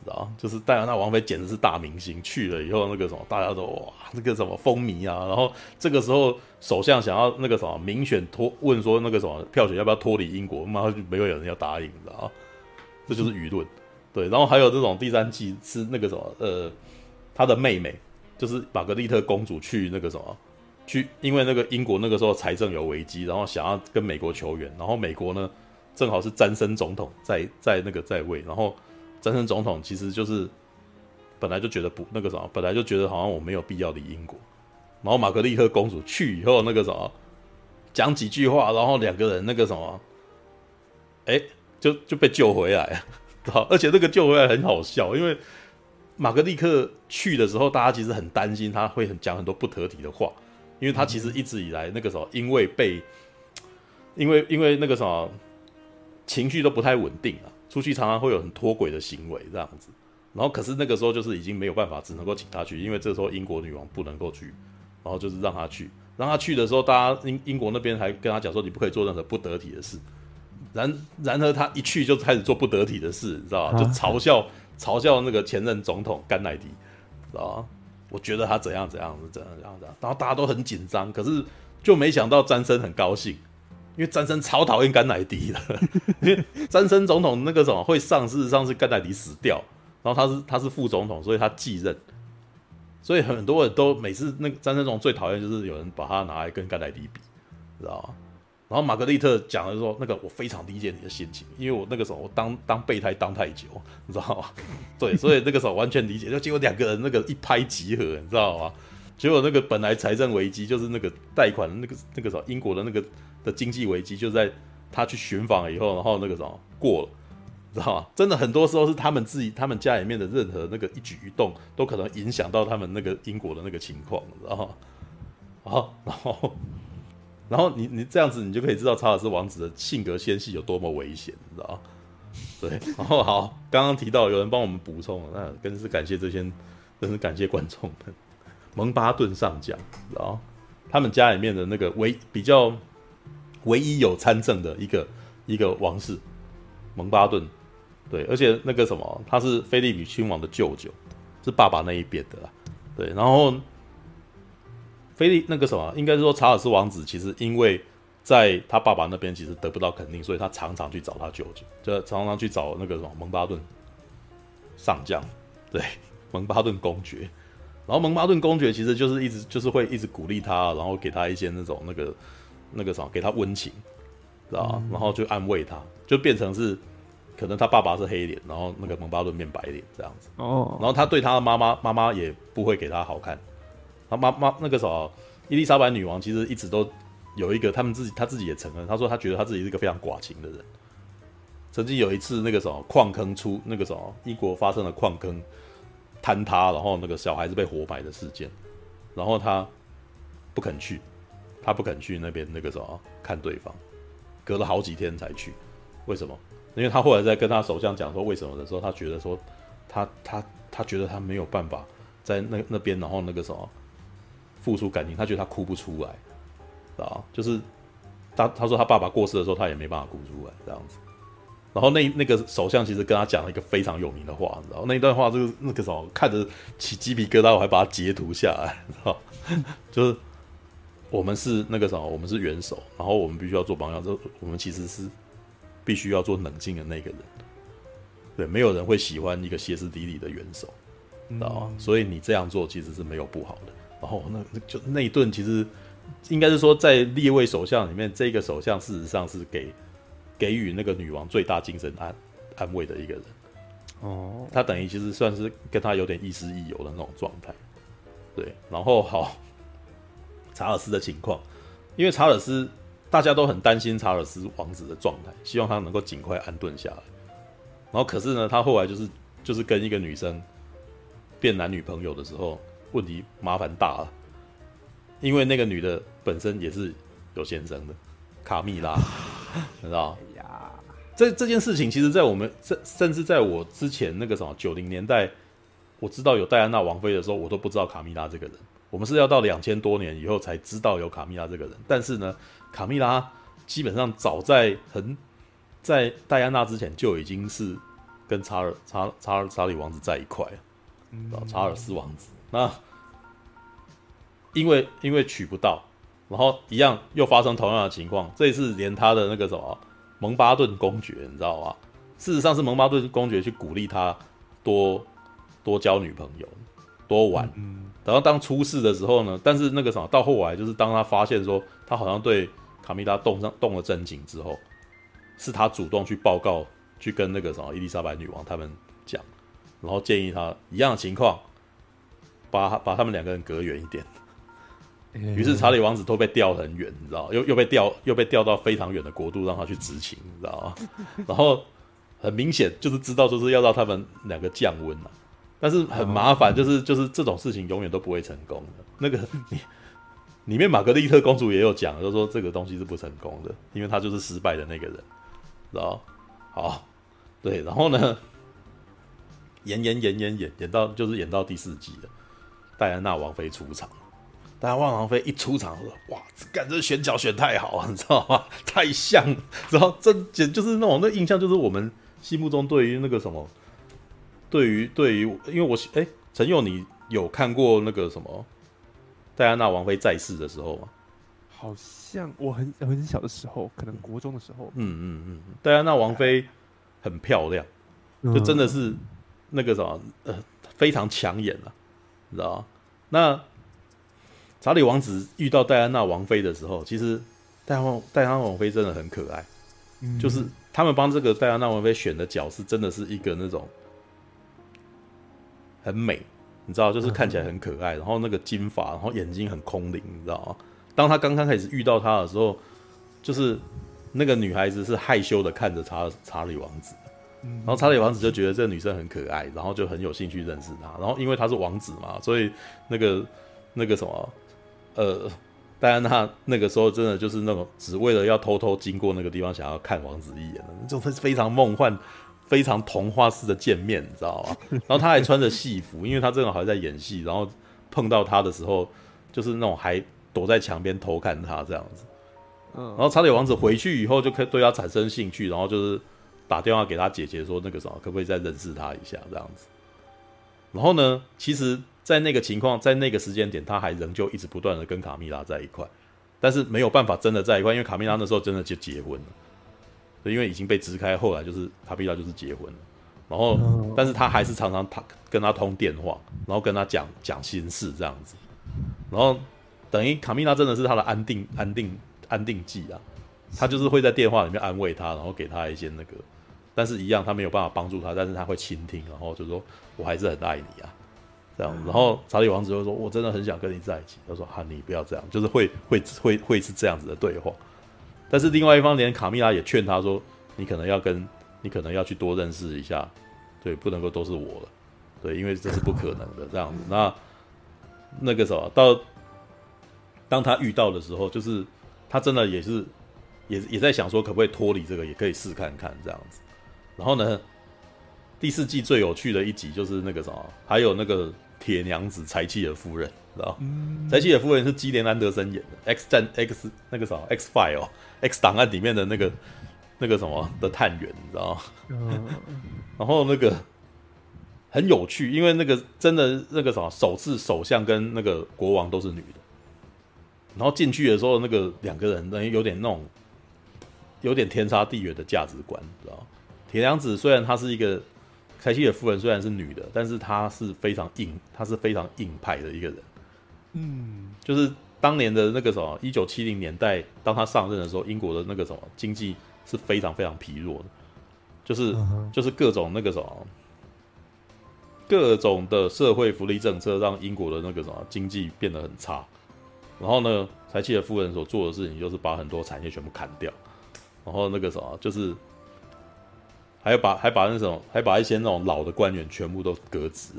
Speaker 1: 知道就是戴安娜王妃简直是大明星，去了以后那个什么，大家都哇，那个什么风靡啊。然后这个时候，首相想要那个什么民选脱，问说那个什么票选要不要脱离英国，妈就没有有人要答应，你知道这就是舆论。对，然后还有这种第三季是那个什么，呃，他的妹妹就是玛格丽特公主去那个什么，去因为那个英国那个时候财政有危机，然后想要跟美国求援，然后美国呢。正好是詹森总统在在那个在位，然后詹森总统其实就是本来就觉得不那个什么，本来就觉得好像我没有必要理英国，然后玛格丽特公主去以后那个什么讲几句话，然后两个人那个什么，哎，就就被救回来，而且那个救回来很好笑，因为玛格丽特去的时候，大家其实很担心他会很讲很多不得体的话，因为他其实一直以来那个时候因为被因为因为那个什么。情绪都不太稳定啊，出去常常会有很脱轨的行为这样子，然后可是那个时候就是已经没有办法，只能够请他去，因为这时候英国女王不能够去，然后就是让他去，让他去的时候，大家英英国那边还跟他讲说，你不可以做任何不得体的事，然然而他一去就开始做不得体的事，你知道吧？就嘲笑嘲笑那个前任总统甘乃迪，知道吧？我觉得他怎样怎样怎样怎样怎样，然后大家都很紧张，可是就没想到詹森很高兴。因为詹森超讨厌甘乃迪的，[laughs] 因为詹森总统那个什么会上，事实上是甘乃迪死掉，然后他是他是副总统，所以他继任，所以很多人都每次那个詹森总统最讨厌就是有人把他拿来跟甘乃迪比，知道吗？然后玛格丽特讲的说，那个我非常理解你的心情，因为我那个时候我当当备胎当太久，你知道吗？对，所以那个时候完全理解，就结果两个人那个一拍即合，你知道吗？结果那个本来财政危机就是那个贷款那个那个什么英国的那个。的经济危机就在他去寻访以后，然后那个什么过了，知道吗？真的很多时候是他们自己、他们家里面的任何那个一举一动，都可能影响到他们那个英国的那个情况，知道吗？啊，然后，然后你你这样子，你就可以知道查尔斯王子的性格纤细有多么危险，你知道？[laughs] 对，然后好，刚刚提到有人帮我们补充了，那真是感谢这些，真是感谢观众们。蒙巴顿上将，知道？他们家里面的那个唯比较。唯一有参政的一个一个王室，蒙巴顿，对，而且那个什么，他是菲利比亲王的舅舅，是爸爸那一边的啦。对，然后菲利那个什么，应该是说查尔斯王子，其实因为在他爸爸那边其实得不到肯定，所以他常常去找他舅舅，就常常去找那个什么蒙巴顿上将，对，蒙巴顿公爵。然后蒙巴顿公爵其实就是一直就是会一直鼓励他，然后给他一些那种那个那个什么，给他温情，知道、嗯、然后就安慰他，就变成是可能他爸爸是黑脸，然后那个蒙巴顿变白脸这样子。哦。然后他对他的妈妈妈妈也不会给他好看。他妈妈那个时候伊丽莎白女王其实一直都有一个，他们自己他自己也承认，他说他觉得他自己是一个非常寡情的人。曾经有一次那个什么矿坑出那个什么英国发生了矿坑。坍塌，然后那个小孩子被活埋的事件，然后他不肯去，他不肯去那边那个什么看对方，隔了好几天才去，为什么？因为他后来在跟他首相讲说为什么的时候，他觉得说他他他觉得他没有办法在那那边，然后那个什么付出感情，他觉得他哭不出来，啊，就是他他说他爸爸过世的时候，他也没办法哭出来，这样子。然后那那个首相其实跟他讲了一个非常有名的话，你知道那一段话就是那个什么看着起鸡皮疙瘩，我还把它截图下来，你知道 [laughs] 就是我们是那个什么，我们是元首，然后我们必须要做榜样，就我们其实是必须要做冷静的那个人。对，没有人会喜欢一个歇斯底里的元首，知道吗？所以你这样做其实是没有不好的。然后那就那一顿其实应该是说，在列位首相里面，这个首相事实上是给。给予那个女王最大精神安安慰的一个人，哦，他等于其实算是跟他有点亦师亦友的那种状态，对。然后好，查尔斯的情况，因为查尔斯大家都很担心查尔斯王子的状态，希望他能够尽快安顿下来。然后可是呢，他后来就是就是跟一个女生变男女朋友的时候，问题麻烦大了，因为那个女的本身也是有先生的。卡蜜拉，[laughs] 你知道？这这件事情，其实，在我们甚甚至在我之前那个什么九零年代，我知道有戴安娜王妃的时候，我都不知道卡蜜拉这个人。我们是要到两千多年以后才知道有卡蜜拉这个人。但是呢，卡蜜拉基本上早在很在戴安娜之前就已经是跟查尔查查尔查理王子在一块了，查尔斯王子。那因为因为娶不到。然后一样又发生同样的情况，这一次连他的那个什么蒙巴顿公爵，你知道吗？事实上是蒙巴顿公爵去鼓励他多多交女朋友，多玩。嗯。等到当出事的时候呢，但是那个什么到后来就是当他发现说他好像对卡蜜拉动上动了真情之后，是他主动去报告，去跟那个什么伊丽莎白女王他们讲，然后建议他一样的情况，把把他们两个人隔远一点。于是查理王子都被调很远，你知道，又又被调又被调到非常远的国度，让他去执勤，你知道吗？然后很明显就是知道就是要让他们两个降温了，但是很麻烦，就是就是这种事情永远都不会成功的。那个你里面玛格丽特公主也有讲，就是说这个东西是不成功的，因为她就是失败的那个人，知道？好，对，然后呢，演演演演演演到就是演到第四季了，戴安娜王妃出场。戴安娜王妃一出场，说：“哇，感觉选角选太好，你知道吗？太像，然后这简就是那种那印象，就是我们心目中对于那个什么，对于对于，因为我哎，陈佑，你有看过那个什么戴安娜王妃在世的时候吗？
Speaker 2: 好像我很很小的时候，可能国中的时候。
Speaker 1: 嗯嗯嗯，戴安娜王妃很漂亮，就真的是那个什么呃，非常抢眼了，你知道？那。查理王子遇到戴安娜王妃的时候，其实戴安戴安娜王妃真的很可爱，嗯、就是他们帮这个戴安娜王妃选的角色，真的是一个那种很美，你知道，就是看起来很可爱，然后那个金发，然后眼睛很空灵，你知道吗？当他刚刚开始遇到她的时候，就是那个女孩子是害羞的看着查查理王子，然后查理王子就觉得这个女生很可爱，然后就很有兴趣认识她，然后因为她是王子嘛，所以那个那个什么。呃，戴安娜那个时候真的就是那种只为了要偷偷经过那个地方，想要看王子一眼的，就是非常梦幻、非常童话式的见面，你知道吗？[laughs] 然后他还穿着戏服，因为他正好还在演戏，然后碰到他的时候，就是那种还躲在墙边偷看他这样子。嗯，然后查理王子回去以后就可以对她产生兴趣，然后就是打电话给他姐姐说那个什么，可不可以再认识他一下这样子。然后呢，其实，在那个情况，在那个时间点，他还仍旧一直不断的跟卡蜜拉在一块，但是没有办法真的在一块，因为卡蜜拉那时候真的就结婚了，因为已经被支开，后来就是卡蜜拉就是结婚了，然后，但是他还是常常他跟他通电话，然后跟他讲讲心事这样子，然后等于卡蜜拉真的是他的安定安定安定剂啊，他就是会在电话里面安慰他，然后给他一些那个。但是，一样，他没有办法帮助他，但是他会倾听，然后就说：“我还是很爱你啊。”这样，然后查理王子就说：“我真的很想跟你在一起。”他说：“哈，你不要这样，就是会 [laughs] 会会会是这样子的对话。”但是另外一方，连卡蜜拉也劝他说：“你可能要跟，你可能要去多认识一下，对，不能够都是我了，对，因为这是不可能的。”这样子，那那个什么，到当他遇到的时候，就是他真的也是也也在想说，可不可以脱离这个，也可以试看看这样子。然后呢，第四季最有趣的一集就是那个什么，还有那个铁娘子柴契尔夫人，知道吗？柴契尔夫人是基连安德森演的《X 战 X》那个什么《X File》《X 档案》里面的那个那个什么的探员，你知道吗？然后那个很有趣，因为那个真的那个什么，首次首相跟那个国王都是女的，然后进去的时候，那个两个人等于有点那种有点天差地远的价值观，知道吗？铁娘子虽然她是一个柴契尔夫人，虽然是女的，但是她是非常硬，她是非常硬派的一个人。嗯，就是当年的那个什么，一九七零年代，当她上任的时候，英国的那个什么经济是非常非常疲弱的，就是就是各种那个什么，各种的社会福利政策让英国的那个什么经济变得很差。然后呢，柴契尔夫人所做的事情就是把很多产业全部砍掉，然后那个什么就是。还要把还把那种还把一些那种老的官员全部都革职，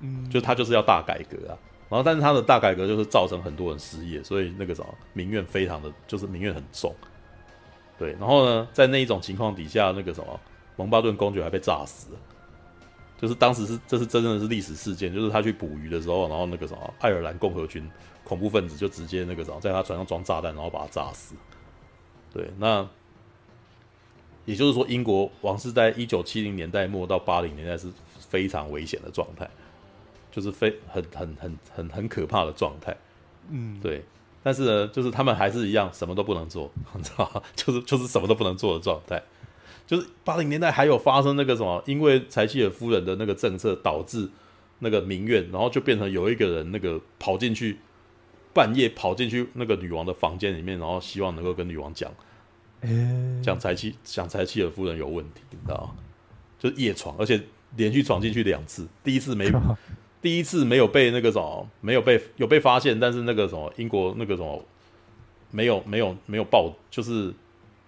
Speaker 1: 嗯，就他就是要大改革啊，然后但是他的大改革就是造成很多人失业，所以那个什么民怨非常的就是民怨很重，对，然后呢，在那一种情况底下，那个什么蒙巴顿公爵还被炸死了，就是当时是这是真正的是历史事件，就是他去捕鱼的时候，然后那个什么爱尔兰共和军恐怖分子就直接那个什么在他船上装炸弹，然后把他炸死，对，那。也就是说，英国王室在一九七零年代末到八零年代是非常危险的状态，就是非很很很很很可怕的状态。嗯，对。但是呢，就是他们还是一样，什么都不能做，[laughs] 你知道吗？就是就是什么都不能做的状态。就是八零年代还有发生那个什么，因为柴契尔夫人的那个政策导致那个民怨，然后就变成有一个人那个跑进去，半夜跑进去那个女王的房间里面，然后希望能够跟女王讲。讲柴契讲柴契尔夫人有问题，你知道吗？就是夜闯，而且连续闯进去两次。第一次没，第一次没有被那个什么，没有被有被发现，但是那个什么英国那个什么没有没有没有报，就是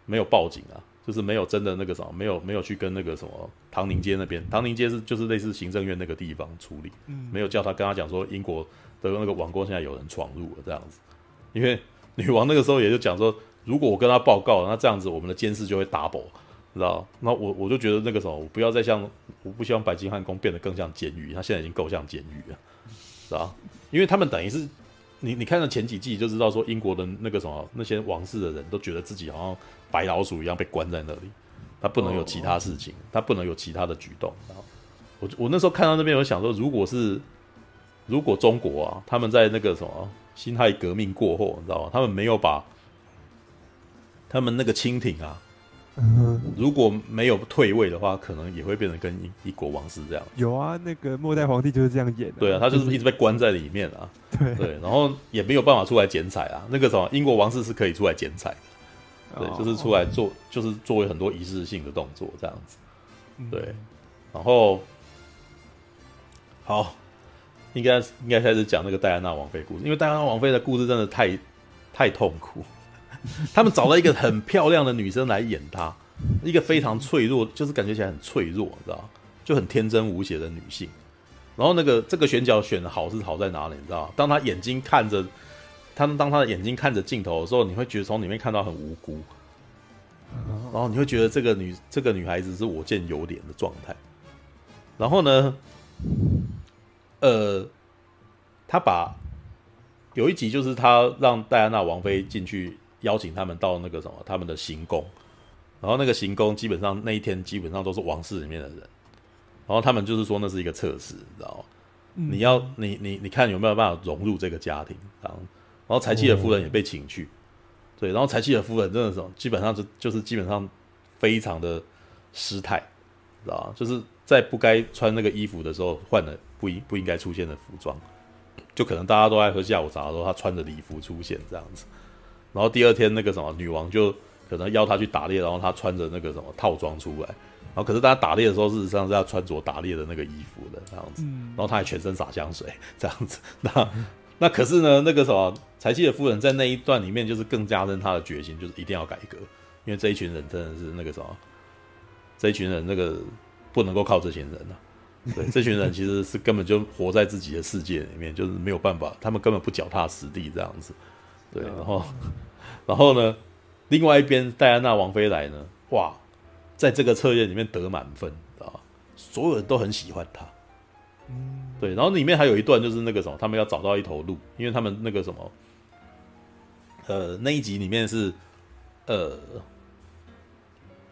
Speaker 1: 没有报警啊，就是没有真的那个什么，没有没有去跟那个什么唐宁街那边，唐宁街是就是类似行政院那个地方处理，没有叫他跟他讲说英国的那个王宫现在有人闯入了这样子，因为女王那个时候也就讲说。如果我跟他报告，那这样子我们的监视就会 double，知道？那我我就觉得那个时候，我不要再像，我不希望白金汉宫变得更像监狱，他现在已经够像监狱了，知道？因为他们等于是，你你看到前几季就知道说，英国的那个什么那些王室的人都觉得自己好像白老鼠一样被关在那里，他不能有其他事情，他不能有其他的举动。然后我我那时候看到那边，我想说，如果是如果中国啊，他们在那个什么辛亥革命过后，你知道吗？他们没有把他们那个清廷啊，如果没有退位的话，可能也会变成跟一国王室这样。
Speaker 2: 有啊，那个末代皇帝就是这样演的。
Speaker 1: 对啊，他就是一直被关在里面啊。
Speaker 2: 对
Speaker 1: 对，然后也没有办法出来剪彩啊。那个什么，英国王室是可以出来剪彩的，对，就是出来做，就是作为很多仪式性的动作这样子。对，然后好，应该应该开始讲那个戴安娜王妃故事，因为戴安娜王妃的故事真的太太痛苦。[laughs] 他们找了一个很漂亮的女生来演她，一个非常脆弱，就是感觉起来很脆弱，你知道，就很天真无邪的女性。然后那个这个选角选的好是好在哪里？你知道，当她眼睛看着，他们当她的眼睛看着镜头的时候，你会觉得从里面看到很无辜，然后你会觉得这个女这个女孩子是我见犹怜的状态。然后呢，呃，他把有一集就是他让戴安娜王妃进去。邀请他们到那个什么，他们的行宫，然后那个行宫基本上那一天基本上都是王室里面的人，然后他们就是说那是一个测试，你知道吗？你要你你你看有没有办法融入这个家庭，然后然后柴契尔夫人也被请去，对，然后柴契尔夫人真的是基本上就就是基本上非常的失态，知道吧？就是在不该穿那个衣服的时候换了不应不应该出现的服装，就可能大家都爱喝下午茶的时候，他穿着礼服出现这样子，然后第二天那个什么女王就可能邀他去打猎，然后他穿着那个什么套装出来。然后，可是大家打猎的时候，事实上是要穿着打猎的那个衣服的这样子。然后他还全身洒香水这样子。那那可是呢，那个什么柴契尔夫人在那一段里面，就是更加深他的决心，就是一定要改革，因为这一群人真的是那个什么，这一群人那个不能够靠这群人啊。对，这群人其实是根本就活在自己的世界里面，就是没有办法，他们根本不脚踏实地这样子。对，然后然后呢，另外一边戴安娜王妃来呢，哇！在这个测验里面得满分啊，所有人都很喜欢她。嗯，对，然后里面还有一段就是那个什么，他们要找到一头鹿，因为他们那个什么，呃，那一集里面是呃，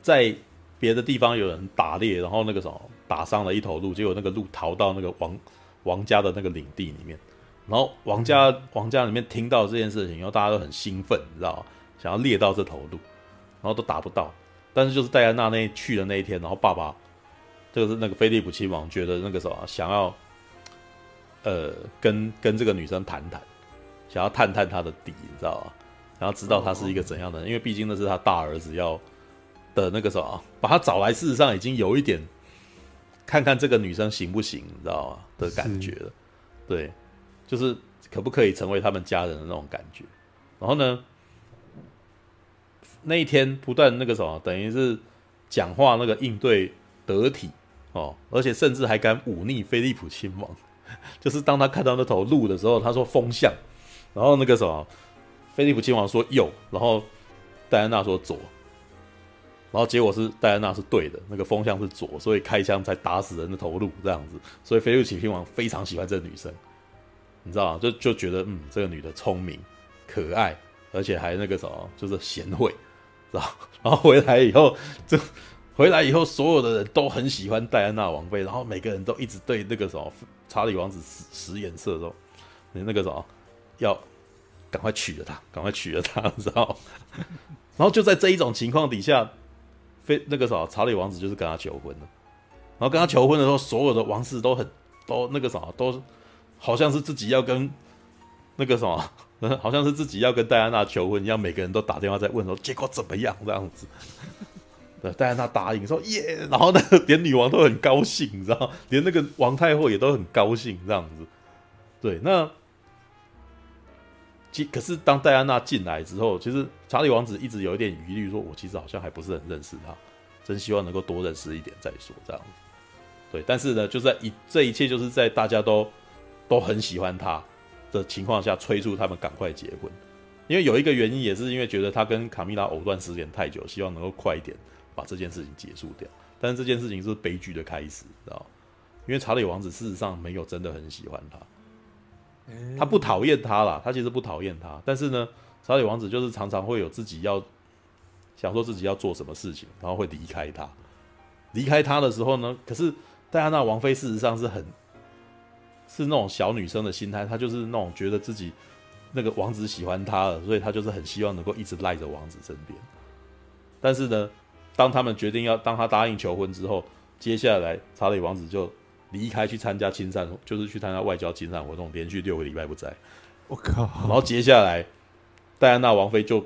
Speaker 1: 在别的地方有人打猎，然后那个什么打伤了一头鹿，结果那个鹿逃到那个王王家的那个领地里面，然后王家王家里面听到这件事情，然后大家都很兴奋，你知道吗？想要猎到这头鹿，然后都打不到。但是就是戴安娜那去的那一天，然后爸爸，就是那个菲利普亲王觉得那个什么想要，呃，跟跟这个女生谈谈，想要探探她的底，你知道吗？然后知道她是一个怎样的人，因为毕竟那是他大儿子要的那个什么，把他找来，事实上已经有一点看看这个女生行不行，你知道吗？的感觉了，对，就是可不可以成为他们家人的那种感觉，然后呢？那一天不断那个什么，等于是讲话那个应对得体哦，而且甚至还敢忤逆菲利普亲王。[laughs] 就是当他看到那头鹿的时候，他说风向，然后那个什么，菲利普亲王说右，然后戴安娜说左，然后结果是戴安娜是对的，那个风向是左，所以开枪才打死了那头鹿这样子。所以菲利普亲王非常喜欢这个女生，你知道？就就觉得嗯，这个女的聪明可爱，而且还那个什么，就是贤惠。知道然后回来以后，就回来以后，所有的人都很喜欢戴安娜王妃，然后每个人都一直对那个什么查理王子使使眼色，说你那个什么要赶快娶了她，赶快娶了她，知道？然后就在这一种情况底下，非那个什么查理王子就是跟她求婚了。然后跟他求婚的时候，所有的王室都很都那个什么，都好像是自己要跟那个什么。[laughs] 好像是自己要跟戴安娜求婚一样，每个人都打电话在问说结果怎么样这样子。[laughs] 对，戴安娜答应说耶，然后呢，连女王都很高兴，你知道，连那个王太后也都很高兴这样子。对，那其可是当戴安娜进来之后，其实查理王子一直有一点疑虑，说我其实好像还不是很认识他，真希望能够多认识一点再说这样子。对，但是呢，就在一这一切就是在大家都都很喜欢他的情况下催促他们赶快结婚，因为有一个原因也是因为觉得他跟卡米拉藕断丝连太久，希望能够快一点把这件事情结束掉。但是这件事情是悲剧的开始，知道？因为查理王子事实上没有真的很喜欢他，他不讨厌他啦，他其实不讨厌他，但是呢，查理王子就是常常会有自己要想说自己要做什么事情，然后会离开他。离开他的时候呢，可是戴安娜王妃事实上是很。[laughs] 是那种小女生的心态，她就是那种觉得自己那个王子喜欢她了，所以她就是很希望能够一直赖着王子身边。但是呢，当他们决定要当他答应求婚之后，接下来查理王子就离开去参加亲善，就是去参加外交亲善活动，连续六个礼拜不在。
Speaker 2: 我靠！
Speaker 1: 然后接下来戴安娜王妃就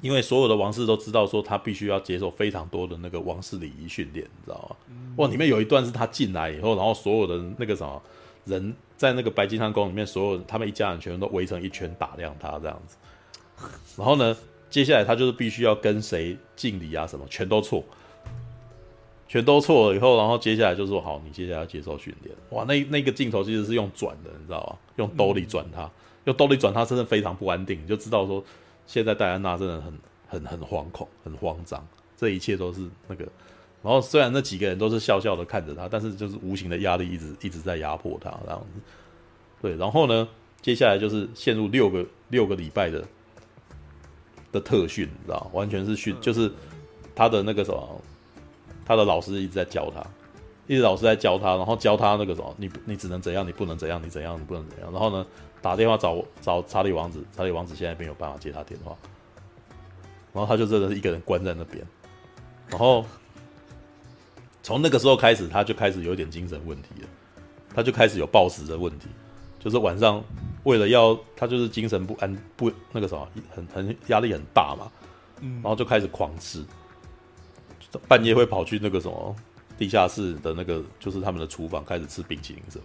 Speaker 1: 因为所有的王室都知道说她必须要接受非常多的那个王室礼仪训练，你知道吗？哇，里面有一段是她进来以后，然后所有的那个什么。人在那个白金汉宫里面，所有他们一家人全都围成一圈打量他这样子。然后呢，接下来他就是必须要跟谁敬礼啊，什么全都错，全都错了以后，然后接下来就说好，你接下来要接受训练。哇，那那个镜头其实是用转的，你知道吧？用兜里转他，用兜里转他，真的非常不安定，你就知道说现在戴安娜真的很很很惶恐，很慌张，这一切都是那个。然后虽然那几个人都是笑笑的看着他，但是就是无形的压力一直一直在压迫他这样子。对，然后呢，接下来就是陷入六个六个礼拜的的特训，你知道，完全是训，就是他的那个什么，他的老师一直在教他，一直老师在教他，然后教他那个什么，你你只能怎样，你不能怎样，你怎样，你不能怎样。然后呢，打电话找找查理王子，查理王子现在没有办法接他电话，然后他就真的是一个人关在那边。然后从那个时候开始，他就开始有点精神问题了，他就开始有暴食的问题，就是晚上为了要他就是精神不安不那个什么，很很压力很大嘛，然后就开始狂吃，半夜会跑去那个什么。地下室的那个就是他们的厨房，开始吃冰淇淋什么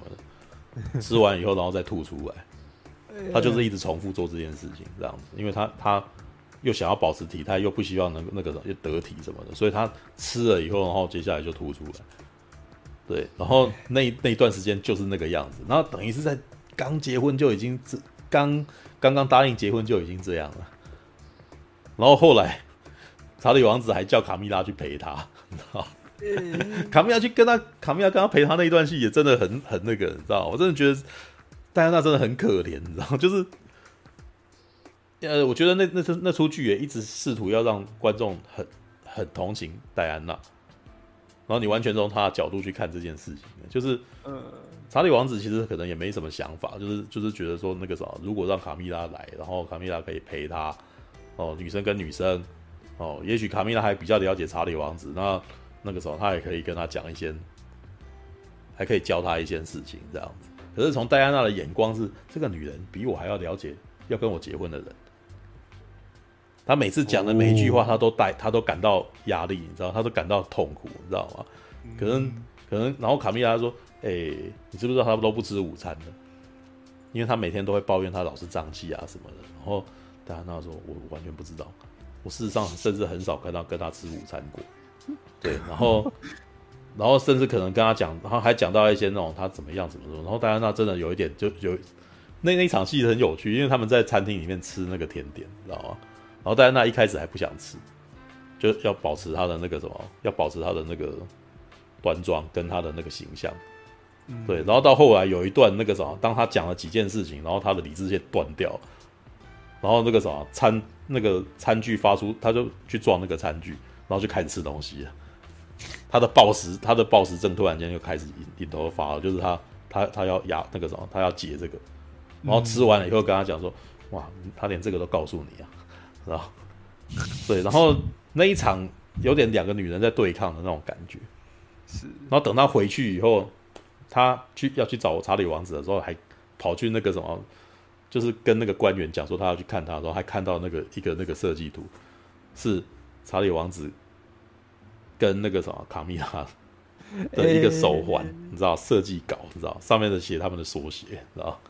Speaker 1: 的，吃完以后然后再吐出来，[laughs] 他就是一直重复做这件事情这样子，因为他他又想要保持体态，又不希望能那个又得体什么的，所以他吃了以后，然后接下来就吐出来，对，然后那那一段时间就是那个样子，然后等于是在刚结婚就已经这刚刚刚答应结婚就已经这样了，然后后来查理王子还叫卡蜜拉去陪他，你知道。卡米拉去跟他，卡米拉跟他陪他那一段戏也真的很很那个，你知道？我真的觉得戴安娜真的很可怜，你知道吗？就是，呃，我觉得那那出那出剧也一直试图要让观众很很同情戴安娜，然后你完全从他的角度去看这件事情，就是，呃，查理王子其实可能也没什么想法，就是就是觉得说那个什么，如果让卡米拉来，然后卡米拉可以陪他，哦，女生跟女生，哦，也许卡米拉还比较了解查理王子，那。那个时候，他也可以跟他讲一些，还可以教他一些事情，这样子。可是从戴安娜的眼光是，这个女人比我还要了解要跟我结婚的人。他每次讲的每一句话，他都带，他都感到压力，你知道，他都感到痛苦，你知道吗？可能，可能，然后卡米拉说：“哎、欸，你知不知道他都不吃午餐的？因为他每天都会抱怨他老是胀气啊什么的。”然后戴安娜说：“我完全不知道，我事实上甚至很少看到跟他吃午餐过。[laughs] ”对，然后，然后甚至可能跟他讲，然后还讲到一些那种他怎么样怎么说，然后戴安娜真的有一点就有那那一场戏很有趣，因为他们在餐厅里面吃那个甜点，你知道吗？然后戴安娜一开始还不想吃，就要保持她的那个什么，要保持她的那个端庄跟她的那个形象，对，然后到后来有一段那个什么，当他讲了几件事情，然后他的理智线断掉，然后那个什么餐那个餐具发出，他就去撞那个餐具。然后就开始吃东西了，他的暴食，他的暴食症突然间就开始引引头发了，就是他他他要压那个什么，他要解这个，然后吃完了以后跟他讲说，哇，他连这个都告诉你啊，是吧？对，然后那一场有点两个女人在对抗的那种感觉，是，然后等他回去以后，他去要去找查理王子的时候，还跑去那个什么，就是跟那个官员讲说他要去看他的时候，还看到那个一个那个设计图是。查理王子跟那个什么卡米拉 [laughs] 的一个手环，欸、你知道设计稿，你知道上面的写他们的缩写，知道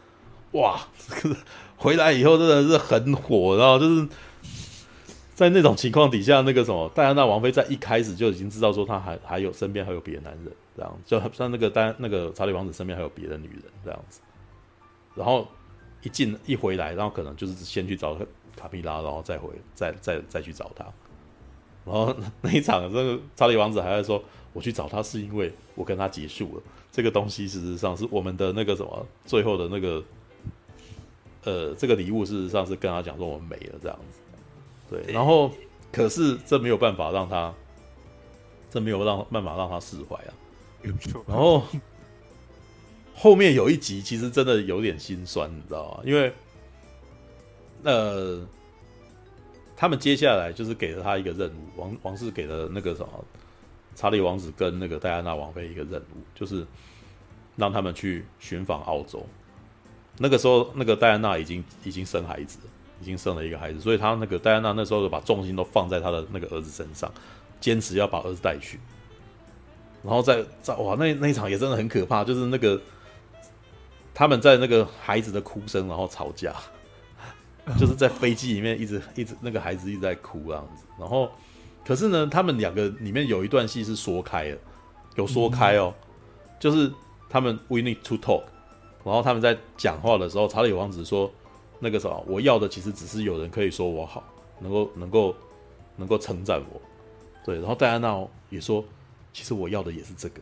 Speaker 1: 哇，[laughs] 回来以后真的是很火，然后就是在那种情况底下，那个什么戴安娜王妃在一开始就已经知道说，她还还有身边还有别的男人，这样就像那个戴那个查理王子身边还有别的女人这样子，然后一进一回来，然后可能就是先去找卡蜜拉，然后再回再再再去找他。然后那一场，这个查理王子还在说：“我去找他是因为我跟他结束了这个东西。事实上是我们的那个什么最后的那个，呃，这个礼物事实上是跟他讲说我没了这样子。对，然后可是这没有办法让他，这没有让办法让他释怀啊。然后后面有一集其实真的有点心酸，你知道吗？因为呃。”他们接下来就是给了他一个任务，王王室给了那个什么查理王子跟那个戴安娜王妃一个任务，就是让他们去寻访澳洲。那个时候，那个戴安娜已经已经生孩子，已经生了一个孩子，所以他那个戴安娜那时候就把重心都放在他的那个儿子身上，坚持要把儿子带去。然后在在哇，那那一场也真的很可怕，就是那个他们在那个孩子的哭声，然后吵架。[laughs] 就是在飞机里面一直一直那个孩子一直在哭这样子，然后可是呢，他们两个里面有一段戏是说开了，有说开哦，就是他们 we need to talk，然后他们在讲话的时候，查理王子说那个时候，我要的其实只是有人可以说我好，能够能够能够称赞我，对，然后戴安娜也说，其实我要的也是这个，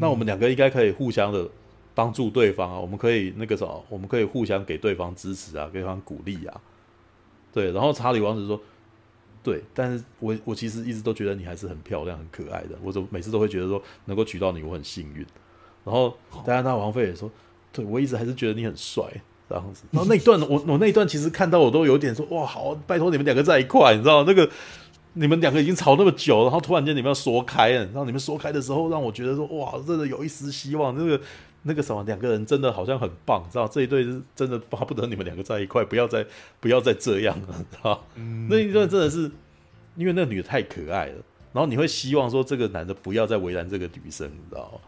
Speaker 1: 那我们两个应该可以互相的。帮助对方啊，我们可以那个什么，我们可以互相给对方支持啊，给对方鼓励啊，对。然后查理王子说：“对，但是我我其实一直都觉得你还是很漂亮、很可爱的。我总每次都会觉得说，能够娶到你，我很幸运。然后戴安娜王妃也说，对，我一直还是觉得你很帅这样子。然后那一段，我我那一段其实看到我都有点说，哇，好，拜托你们两个在一块，你知道那个你们两个已经吵那么久，然后突然间你们要说开了，然后你们说开的时候，让我觉得说，哇，真的有一丝希望。那个那个什么，两个人真的好像很棒，知道这一对是真的巴不得你们两个在一块，不要再不要再这样了，知道？嗯，那一段真的是因为那个女的太可爱了，然后你会希望说这个男的不要再为难这个女生，你知道吗？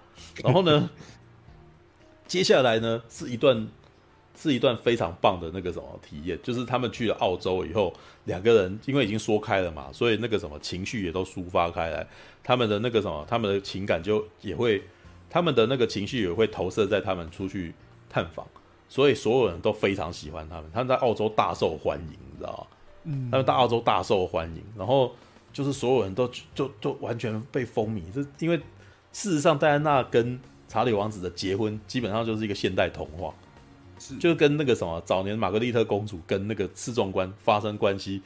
Speaker 1: 然后呢，[laughs] 接下来呢是一段是一段非常棒的那个什么体验，就是他们去了澳洲以后，两个人因为已经说开了嘛，所以那个什么情绪也都抒发开来，他们的那个什么，他们的情感就也会，他们的那个情绪也会投射在他们出去探访，所以所有人都非常喜欢他们，他们在澳洲大受欢迎，你知道吗？嗯，他们在澳洲大受欢迎，然后就是所有人都就就完全被风靡，这因为。事实上，戴安娜跟查理王子的结婚基本上就是一个现代童话，是就跟那个什么早年玛格丽特公主跟那个侍从官发生关系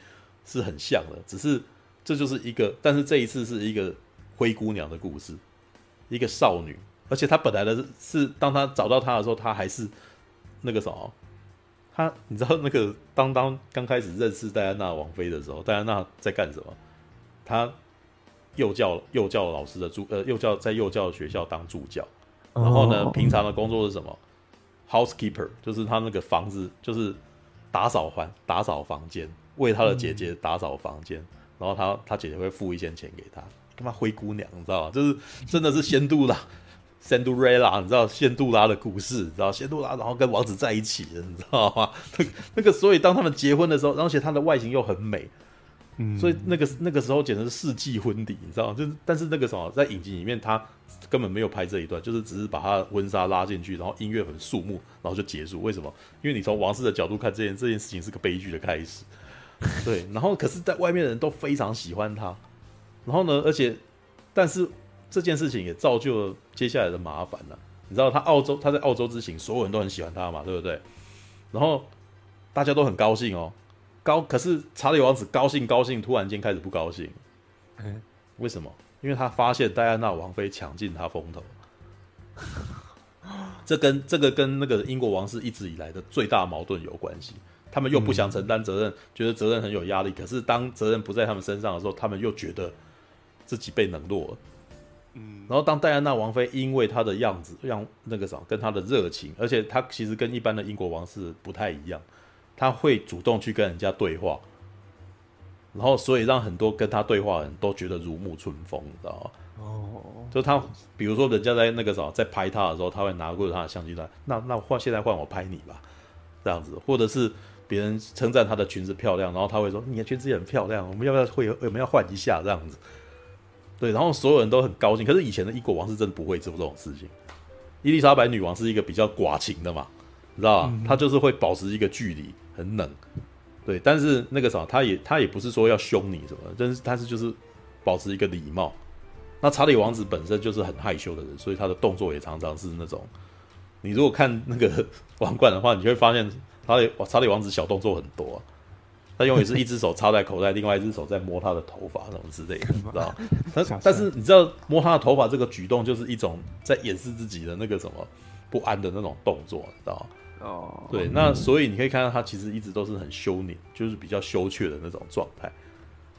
Speaker 1: 是很像的，只是这就是一个，但是这一次是一个灰姑娘的故事，一个少女，而且她本来的是当她找到她的时候，她还是那个什么，她你知道那个当当刚开始认识戴安娜王妃的时候，戴安娜在干什么？她。幼教幼教老师的助呃幼教在幼教学校当助教，然后呢，平常的工作是什么？Housekeeper 就是他那个房子就是打扫环打扫房间，为他的姐姐打扫房间，然后他他姐姐会付一些钱给他，他妈灰姑娘你知道吗？就是真的是仙杜拉仙杜瑞拉你知道仙杜拉的故事，你知道仙杜拉然后跟王子在一起的，你知道吗？那那个所以当他们结婚的时候，而且他的外形又很美。嗯，所以那个那个时候简直是世纪婚礼，你知道吗？就是，但是那个什么，在影集里面他根本没有拍这一段，就是只是把他的婚纱拉进去，然后音乐很肃穆，然后就结束。为什么？因为你从王室的角度看，这件这件事情是个悲剧的开始。[laughs] 对，然后可是，在外面的人都非常喜欢他。然后呢，而且，但是这件事情也造就了接下来的麻烦了。你知道，他澳洲他在澳洲之行，所有人都很喜欢他嘛，对不对？然后大家都很高兴哦。高，可是查理王子高兴高兴，突然间开始不高兴。嗯，为什么？因为他发现戴安娜王妃抢尽他风头。这跟这个跟那个英国王室一直以来的最大矛盾有关系。他们又不想承担责任，嗯，觉得责任很有压力。可是当责任不在他们身上的时候，他们又觉得自己被冷落了。嗯，然后当戴安娜王妃因为她的样子，让那个啥，跟她的热情，而且她其实跟一般的英国王室不太一样。他会主动去跟人家对话，然后所以让很多跟他对话的人都觉得如沐春风，你知道吗？哦，就他，比如说人家在那个时候在拍他的时候，他会拿过他的相机来，那那换现在换我拍你吧，这样子，或者是别人称赞他的裙子漂亮，然后他会说你的裙子也很漂亮，我们要不要会我们要换一下这样子？对，然后所有人都很高兴。可是以前的英国王室真的不会做这种事情，伊丽莎白女王是一个比较寡情的嘛，你知道吧？她就是会保持一个距离。很冷，对，但是那个啥，他也他也不是说要凶你什么，但是但是就是保持一个礼貌。那查理王子本身就是很害羞的人，所以他的动作也常常是那种，你如果看那个 [laughs] 王冠的话，你就会发现查理查理王子小动作很多啊，他永远是一只手插在口袋，[laughs] 另外一只手在摸他的头发什么之类的，你知道？但但是你知道摸他的头发这个举动就是一种在掩饰自己的那个什么不安的那种动作，你知道？哦，对，那所以你可以看到他其实一直都是很羞赧，就是比较羞怯的那种状态，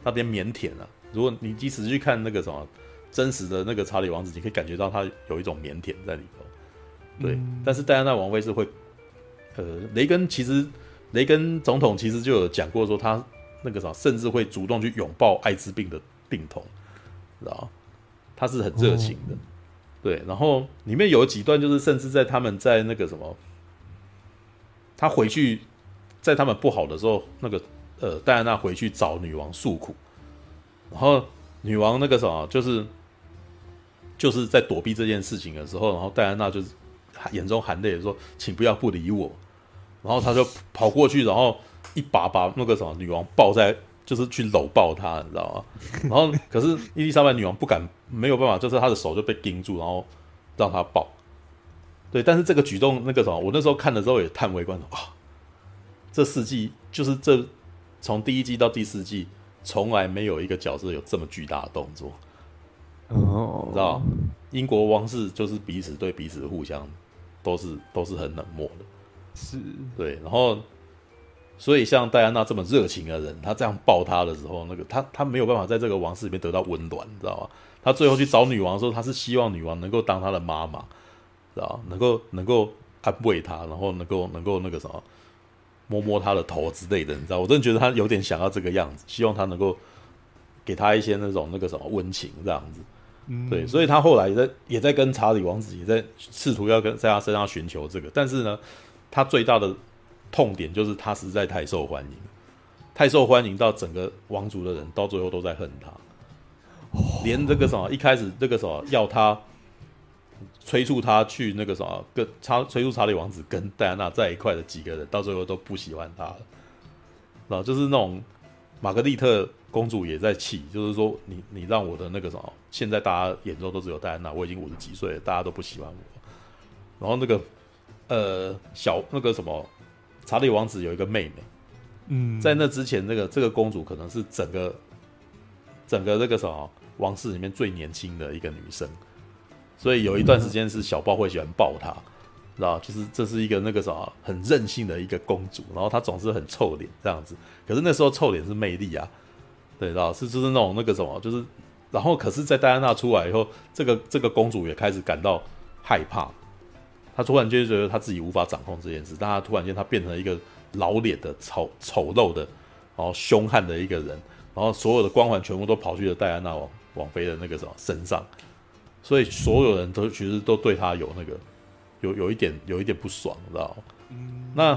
Speaker 1: 他边腼腆啊。如果你即使去看那个什么真实的那个查理王子，你可以感觉到他有一种腼腆在里头。对，嗯、但是戴安娜王妃是会，呃，雷根其实雷根总统其实就有讲过说他那个啥，甚至会主动去拥抱艾滋病的病童，知道他是很热情的。哦、对，然后里面有几段就是甚至在他们在那个什么。他回去，在他们不好的时候，那个呃，戴安娜回去找女王诉苦，然后女王那个什么，就是就是在躲避这件事情的时候，然后戴安娜就是眼中含泪说：“请不要不理我。”然后他就跑过去，然后一把把那个什么女王抱在，就是去搂抱她，你知道吗？然后可是伊丽莎白女王不敢，没有办法，就是她的手就被盯住，然后让她抱。对，但是这个举动，那个什么，我那时候看的时候也叹为观止啊！这四季就是这从第一季到第四季，从来没有一个角色有这么巨大的动作。
Speaker 2: 哦，
Speaker 1: 你知道，英国王室就是彼此对彼此互相都是都是很冷漠的，
Speaker 2: 是
Speaker 1: 对。然后，所以像戴安娜这么热情的人，她这样抱她的时候，那个他他没有办法在这个王室里面得到温暖，你知道吗？他最后去找女王的时候，他是希望女王能够当他的妈妈，知道能够能够安慰他，然后能够能够那个什么，摸摸他的头之类的，你知道？我真的觉得他有点想要这个样子，希望他能够给他一些那种那个什么温情这样子。嗯，对，所以他后来也在也在跟查理王子也在试图要跟在他身上寻求这个，但是呢，他最大的痛点就是他实在太受欢迎，太受欢迎到整个王族的人到最后都在恨他，连这个什么一开始这个什么要他催促他去那个什么跟查催促查理王子跟戴安娜在一块的几个人，到最后都不喜欢他了，然后就是那种玛格丽特。公主也在气，就是说你你让我的那个什么，现在大家眼中都只有戴安娜，我已经五十几岁了，大家都不喜欢我。然后那个呃小那个什么查理王子有一个妹妹，嗯，在那之前，那个这个公主可能是整个整个那个什么王室里面最年轻的一个女生，所以有一段时间是小报会喜欢抱她。知道，就是这是一个那个啥很任性的一个公主，然后她总是很臭脸这样子，可是那时候臭脸是魅力啊。对，知道是就是那种那个什么，就是，然后可是，在戴安娜出来以后，这个这个公主也开始感到害怕，她突然间觉得她自己无法掌控这件事，但她突然间她变成了一个老脸的丑丑陋的，然后凶悍的一个人，然后所有的光环全部都跑去了戴安娜王王妃的那个什么身上，所以所有人都其实都对他有那个有有一点有一点不爽，知道？那。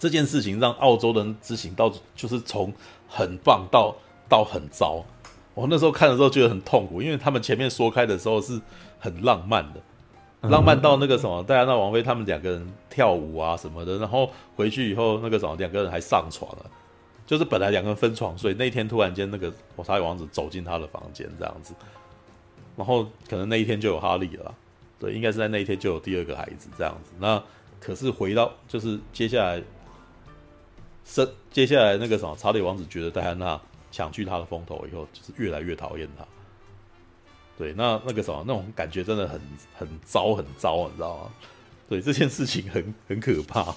Speaker 1: 这件事情让澳洲人执行到，就是从很棒到到很糟。我那时候看的时候觉得很痛苦，因为他们前面说开的时候是很浪漫的，浪漫到那个什么，戴安娜王妃他们两个人跳舞啊什么的，然后回去以后那个什么，两个人还上床了，就是本来两个人分床睡，那天突然间那个查理王子走进他的房间这样子，然后可能那一天就有哈利了，对，应该是在那一天就有第二个孩子这样子。那可是回到就是接下来。生接下来那个什么，查理王子觉得戴安娜抢去他的风头以后，就是越来越讨厌他。对，那那个什么，那种感觉真的很很糟，很糟，你知道吗？对，这件事情很很可怕。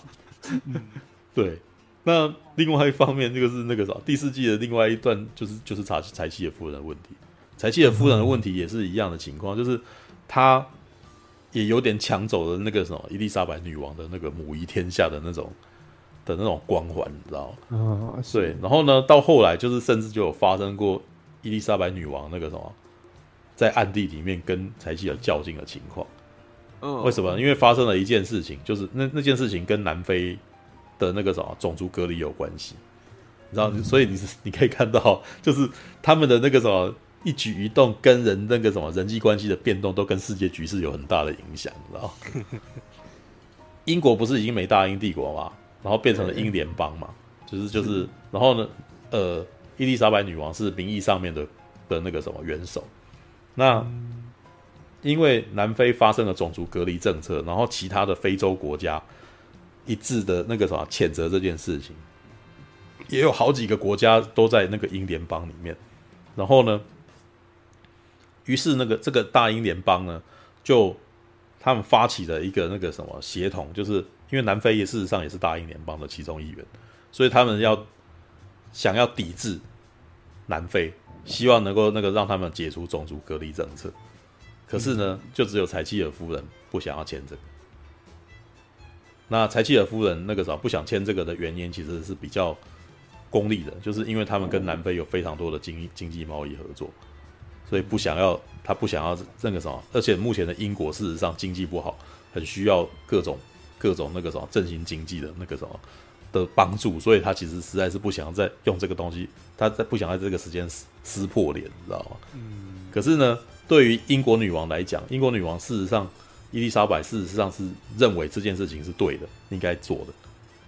Speaker 1: [laughs] 对，那另外一方面，这个是那个什么，第四季的另外一段，就是就是查柴契尔夫人的问题。柴契尔夫人的问题也是一样的情况，就是他也有点抢走了那个什么伊丽莎白女王的那个母仪天下的那种。的那种光环，你知道吗？啊，对。然后呢，到后来就是甚至就有发生过伊丽莎白女王那个什么，在暗地里面跟柴契尔较劲的情况。嗯，为什么？因为发生了一件事情，就是那那件事情跟南非的那个什么种族隔离有关系，你知道？嗯，所以你是你可以看到，就是他们的那个什么一举一动跟人那个什么人际关系的变动，都跟世界局势有很大的影响，你知道？英国不是已经没大英帝国吗？然后变成了英联邦嘛，就是就是，然后呢，呃，伊丽莎白女王是名义上面的的那个什么元首。那因为南非发生了种族隔离政策，然后其他的非洲国家一致的那个什么谴责这件事情，也有好几个国家都在那个英联邦里面。然后呢，于是那个这个大英联邦呢，就他们发起了一个那个什么协同，就是。因为南非也事实上也是大英联邦的其中一员，所以他们要想要抵制南非，希望能够那个让他们解除种族隔离政策。可是呢，就只有柴契尔夫人不想要签这个。那柴契尔夫人那个时候不想签这个的原因，其实是比较功利的，就是因为他们跟南非有非常多的经经济贸易合作，所以不想要他不想要那个什么，而且目前的英国事实上经济不好，很需要各种。各种那个什么振兴经济的那个什么的帮助，所以他其实实在是不想再用这个东西，他在不想在这个时间撕撕破脸，你知道吗？嗯。可是呢，对于英国女王来讲，英国女王事实上，伊丽莎白事实上是认为这件事情是对的，应该做的。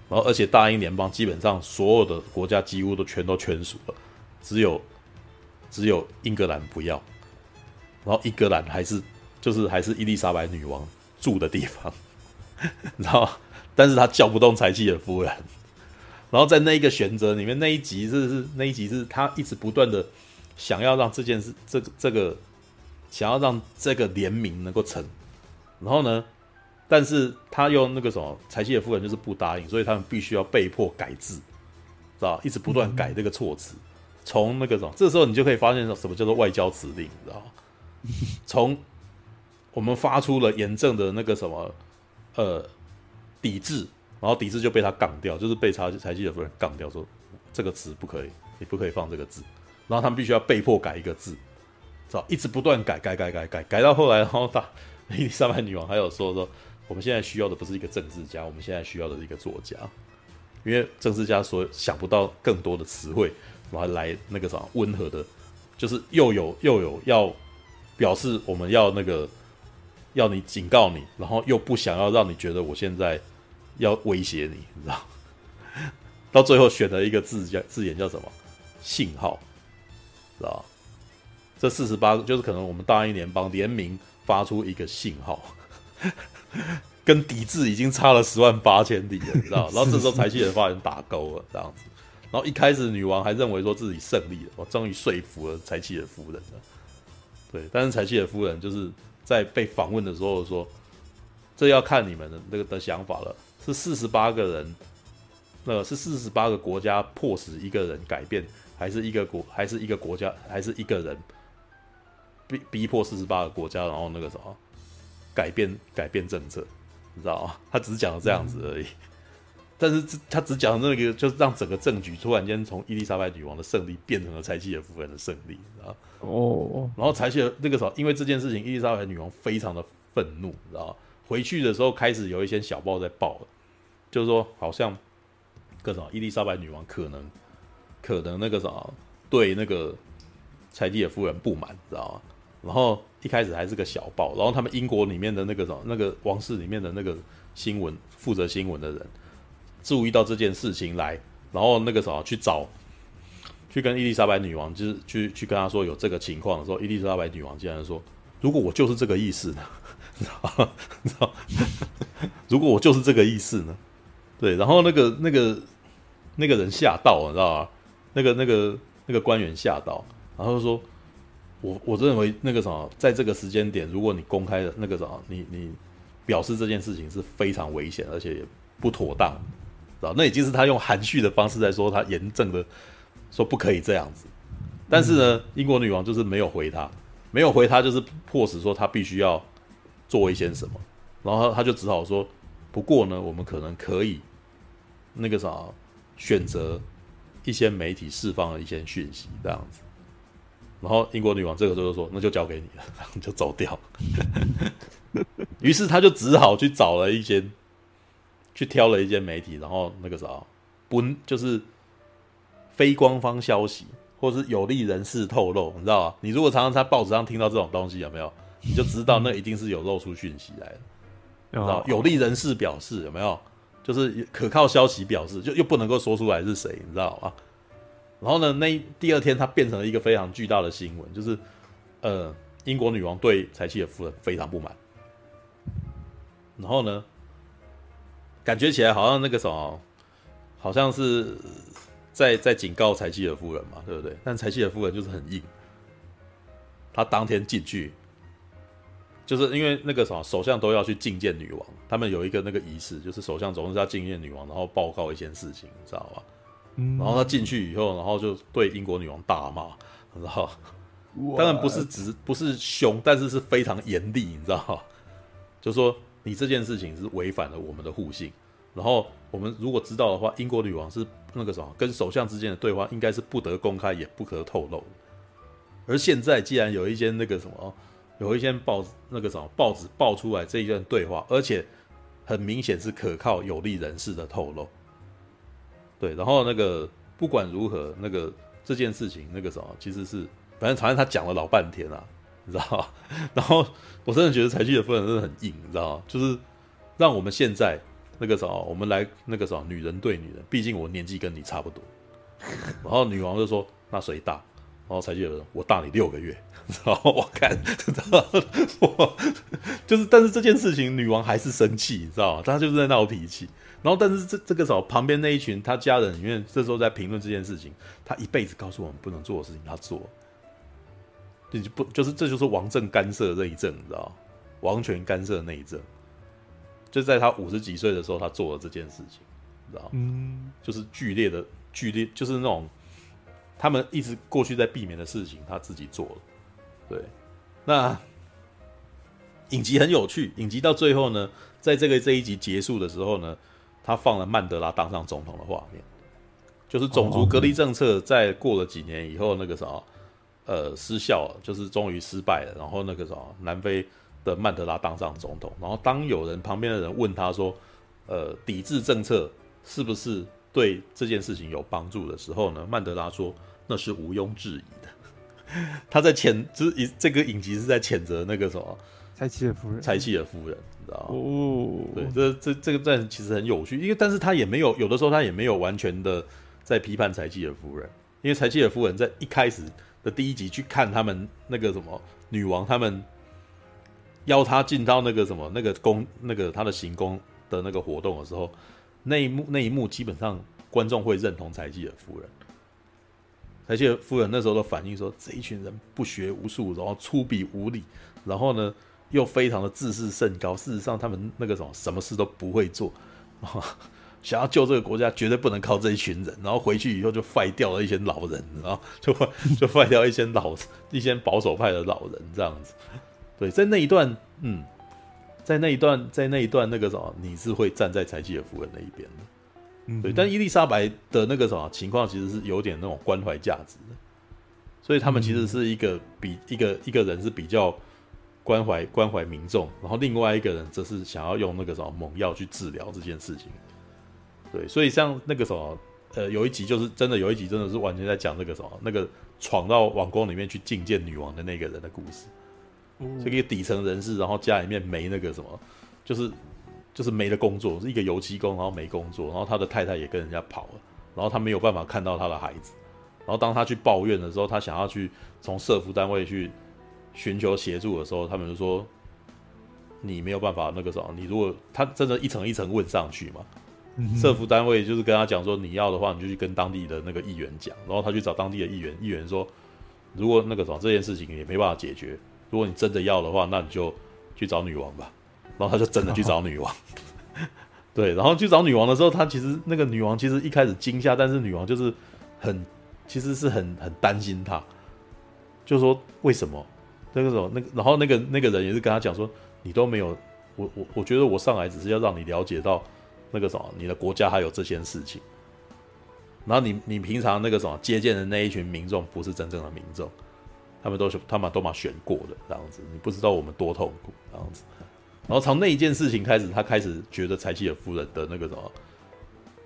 Speaker 1: 然后，而且大英联邦基本上所有的国家几乎都全都签署了，只有只有英格兰不要。然后，英格兰还是就是还是伊丽莎白女王住的地方。你知道吗？但是他叫不动柴契尔夫人，然后在那一个选择里面，那一集是是那一集是他一直不断的想要让这件事，这个这个想要让这个联名能够成，然后呢，但是他用那个什么柴契尔夫人就是不答应，所以他们必须要被迫改制，知道一直不断改这个措辞，从那个什么，这时候你就可以发现什么叫做外交指令，你知道 [laughs] 从我们发出了严正的那个什么呃抵制。然后抵制就被他杠掉，就是被柴柴契尔夫人杠掉，说这个词不可以，你不可以放这个字。然后他们必须要被迫改一个字，知道一直不断改改改改改改到后来，然后他伊丽莎白女王还有说说，我们现在需要的不是一个政治家，我们现在需要的是一个作家，因为政治家所想不到更多的词汇，把它来那个啥温和的，就是又有又有要表示我们要那个要你警告你，然后又不想要让你觉得我现在。要威胁你，你知道？到最后选了一个字叫字眼叫什么？信号，知道？这四十八个就是可能我们大英联邦联名发出一个信号，[laughs] 跟抵制已经差了十万八千里了，你知道？然后这时候柴契尔夫人打勾了，这样子。然后一开始女王还认为说自己胜利了，我终于说服了柴契尔夫人了。对，但是柴契尔夫人就是在被访问的时候说：“这要看你们的那个的想法了。”是四十八个人，那是四十八个国家迫使一个人改变，还是一个国，还是一个国家，还是一个人逼逼迫四十八个国家，然后那个什么改变改变政策，你知道吗？他只是讲了这样子而已，但是他只讲那个，就是让整个政局突然间从伊丽莎白女王的胜利变成了柴契尔夫人的胜利，你知道哦，然后柴契尔那个时候，因为这件事情，伊丽莎白女王非常的愤怒，你知道吗？回去的时候开始有一些小报在报了。就是说，好像各种伊丽莎白女王可能可能那个啥对那个柴契尔夫人不满，知道吗？然后一开始还是个小报，然后他们英国里面的那个什么那个王室里面的那个新闻负责新闻的人注意到这件事情来，然后那个啥去找去跟伊丽莎白女王，就是去去跟她说有这个情况的时候，伊丽莎白女王竟然说：“如果我就是这个意思呢？知道？如果我就是这个意思呢？”对，然后那个那个那个人吓到，你知道吗？那个那个那个官员吓到，然后说：“我我认为那个什么，在这个时间点，如果你公开的那个什么，你你表示这件事情是非常危险，而且也不妥当，道？那已经是他用含蓄的方式在说，他严正的说不可以这样子。但是呢，英国女王就是没有回他，没有回他，就是迫使说他必须要做一些什么，然后他就只好说：不过呢，我们可能可以。”那个啥，选择一些媒体释放了一些讯息，这样子。然后英国女王这个时候说：“那就交给你了。”然后就走掉。[laughs] 于是他就只好去找了一间，去挑了一间媒体，然后那个啥，不就是非官方消息，或是有利人士透露，你知道吗？你如果常常在报纸上听到这种东西，有没有？你就知道那一定是有露出讯息来的，你知道？有利人士表示，有没有？就是可靠消息表示，就又不能够说出来是谁，你知道吗？然后呢，那第二天它变成了一个非常巨大的新闻，就是呃，英国女王对柴契尔夫人非常不满。然后呢，感觉起来好像那个什么，好像是在在警告柴契尔夫人嘛，对不对？但柴契尔夫人就是很硬，她当天进去。就是因为那个什么，首相都要去觐见女王，他们有一个那个仪式，就是首相总是要觐见女王，然后报告一件事情，你知道吗？嗯，然后他进去以后，然后就对英国女王大骂，你知道？当然不是只不是凶，但是是非常严厉，你知道吗？就说你这件事情是违反了我们的互信，然后我们如果知道的话，英国女王是那个什么，跟首相之间的对话应该是不得公开，也不可透露。而现在既然有一间那个什么。有一些报那个什么报纸爆出来这一段对话，而且很明显是可靠有利人士的透露。对，然后那个不管如何，那个这件事情那个什么，其实是反正反正他讲了老半天啊，你知道？[laughs] 然后我真的觉得柴契尔夫人真的很硬，你知道？就是让我们现在那个什么，我们来那个什么，女人对女人，毕竟我年纪跟你差不多。然后女王就说：“那谁大？”然后柴契尔说：“我大你六个月。”然 [laughs] 后我看，[laughs] 我就是，但是这件事情女王还是生气，你知道吗？她就是在闹脾气。然后，但是这这个时候旁边那一群他家人里面，这时候在评论这件事情，他一辈子告诉我们不能做的事情，他做，就不就是这就是王政干涉内政，你知道？王权干涉内政，就在他五十几岁的时候，他做了这件事情，你知道？嗯，就是剧烈的剧烈，就是那种他们一直过去在避免的事情，他自己做了。对，那影集很有趣，影集到最后呢，在这个这一集结束的时候呢。他放了曼德拉当上总统的画面，就是种族隔离政策在过了几年以后，那个啥，呃，失效了，就是终于失败了。然后那个什么，南非的曼德拉当上总统。然后当有人旁边的人问他说：“呃，抵制政策是不是对这件事情有帮助的时候呢？”曼德拉说：“那是毋庸置疑的。[laughs] ”他在谴，就是这个影集是在谴责那个什么。
Speaker 2: 柴契尔夫人，
Speaker 1: 柴契尔夫人，你知道吗？
Speaker 2: 哦，
Speaker 1: 对，这这这个战其实很有趣，因为但是他也没有，有的时候他也没有完全的在批判柴契尔夫人，因为柴契尔夫人在一开始的第一集去看他们那个什么女王，他们邀他进到那个什么那个宫那个他的行宫的那个活动的时候，那一幕那一幕基本上观众会认同柴契尔夫人。柴契尔夫人那时候的反应说：“这一群人不学无术，然后粗鄙无礼，然后呢？”又非常的自视甚高，事实上他们那个什么什么事都不会做，[laughs] 想要救这个国家绝对不能靠这一群人，然后回去以后就废掉了一些老人，然后就就废掉一些老一些保守派的老人这样子。对，在那一段，嗯，在那一段，在那一段那个什么，你是会站在柴契尔夫人那一边的，嗯，对。但伊丽莎白的那个什么情况，其实是有点那种关怀价值的，所以他们其实是一个比一个一个人是比较。关怀关怀民众，然后另外一个人则是想要用那个什么猛药去治疗这件事情。对，所以像那个什么，呃，有一集就是真的有一集真的是完全在讲那个什么，那个闯到王宫里面去觐见女王的那个人的故事。这个底层人士，然后家里面没那个什么，就是就是没了工作，是一个油漆工，然后没工作，然后他的太太也跟人家跑了，然后他没有办法看到他的孩子，然后当他去抱怨的时候，他想要去从社福单位去。寻求协助的时候，他们就说：“你没有办法那个什么，你如果他真的一层一层问上去嘛，嗯、社福单位就是跟他讲说，你要的话，你就去跟当地的那个议员讲，然后他去找当地的议员，议员说，如果那个什么这件事情也没办法解决，如果你真的要的话，那你就去找女王吧。[laughs] 然后他就真的去找女王，哦、[laughs] 对，然后去找女王的时候，他其实那个女王其实一开始惊吓，但是女王就是很其实是很很担心他，就说为什么？”那个时候，那个，然后那个那个人也是跟他讲说，你都没有，我我我觉得我上来只是要让你了解到那个什么，你的国家还有这些事情。然后你你平常那个什么接见的那一群民众不是真正的民众，他们都是他们都嘛选过的这样子，你不知道我们多痛苦这样子。然后从那一件事情开始，他开始觉得柴契尔夫人的那个什么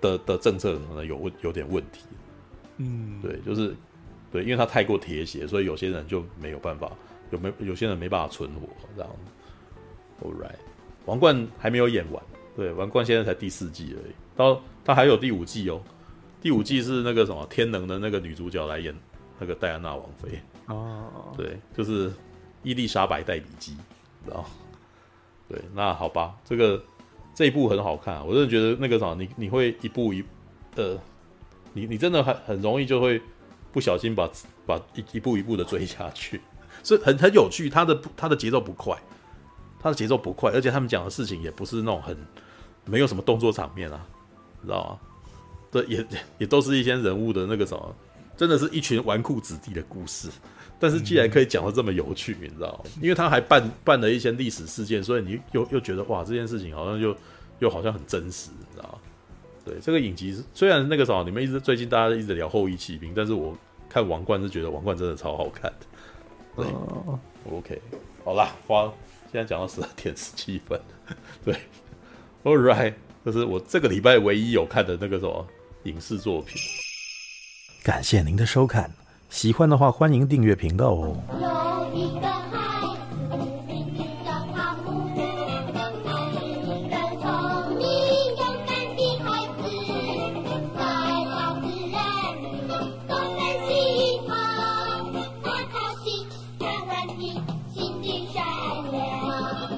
Speaker 1: 的的政策可能有问有点问题。嗯，对，就是对，因为他太过铁血，所以有些人就没有办法。有没有有些人没办法存活这样子？All right，王冠还没有演完，对，王冠现在才第四季而已，到他还有第五季哦。第五季是那个什么天能的那个女主角来演那个戴安娜王妃哦，对，就是伊丽莎白戴比基，然后？对，那好吧，这个这一部很好看，我真的觉得那个什么，你你会一步一呃，你你真的很很容易就会不小心把把一一步一步的追下去。[laughs] 所以很很有趣，他的他的节奏不快，他的节奏不快，而且他们讲的事情也不是那种很没有什么动作场面啊，知道吗？这，也也都是一些人物的那个什么，真的是一群纨绔子弟的故事。但是既然可以讲的这么有趣，你知道吗？因为他还办办了一些历史事件，所以你又又觉得哇，这件事情好像又又好像很真实，你知道吗？对，这个影集虽然那个什么，你们一直最近大家一直聊后翼弃兵，但是我看王冠是觉得王冠真的超好看的。对，OK，好啦，花现在讲到十二点十七分，[laughs] 对，All right，这是我这个礼拜唯一有看的那个什么影视作品。感谢您的收看，喜欢的话欢迎订阅频道哦。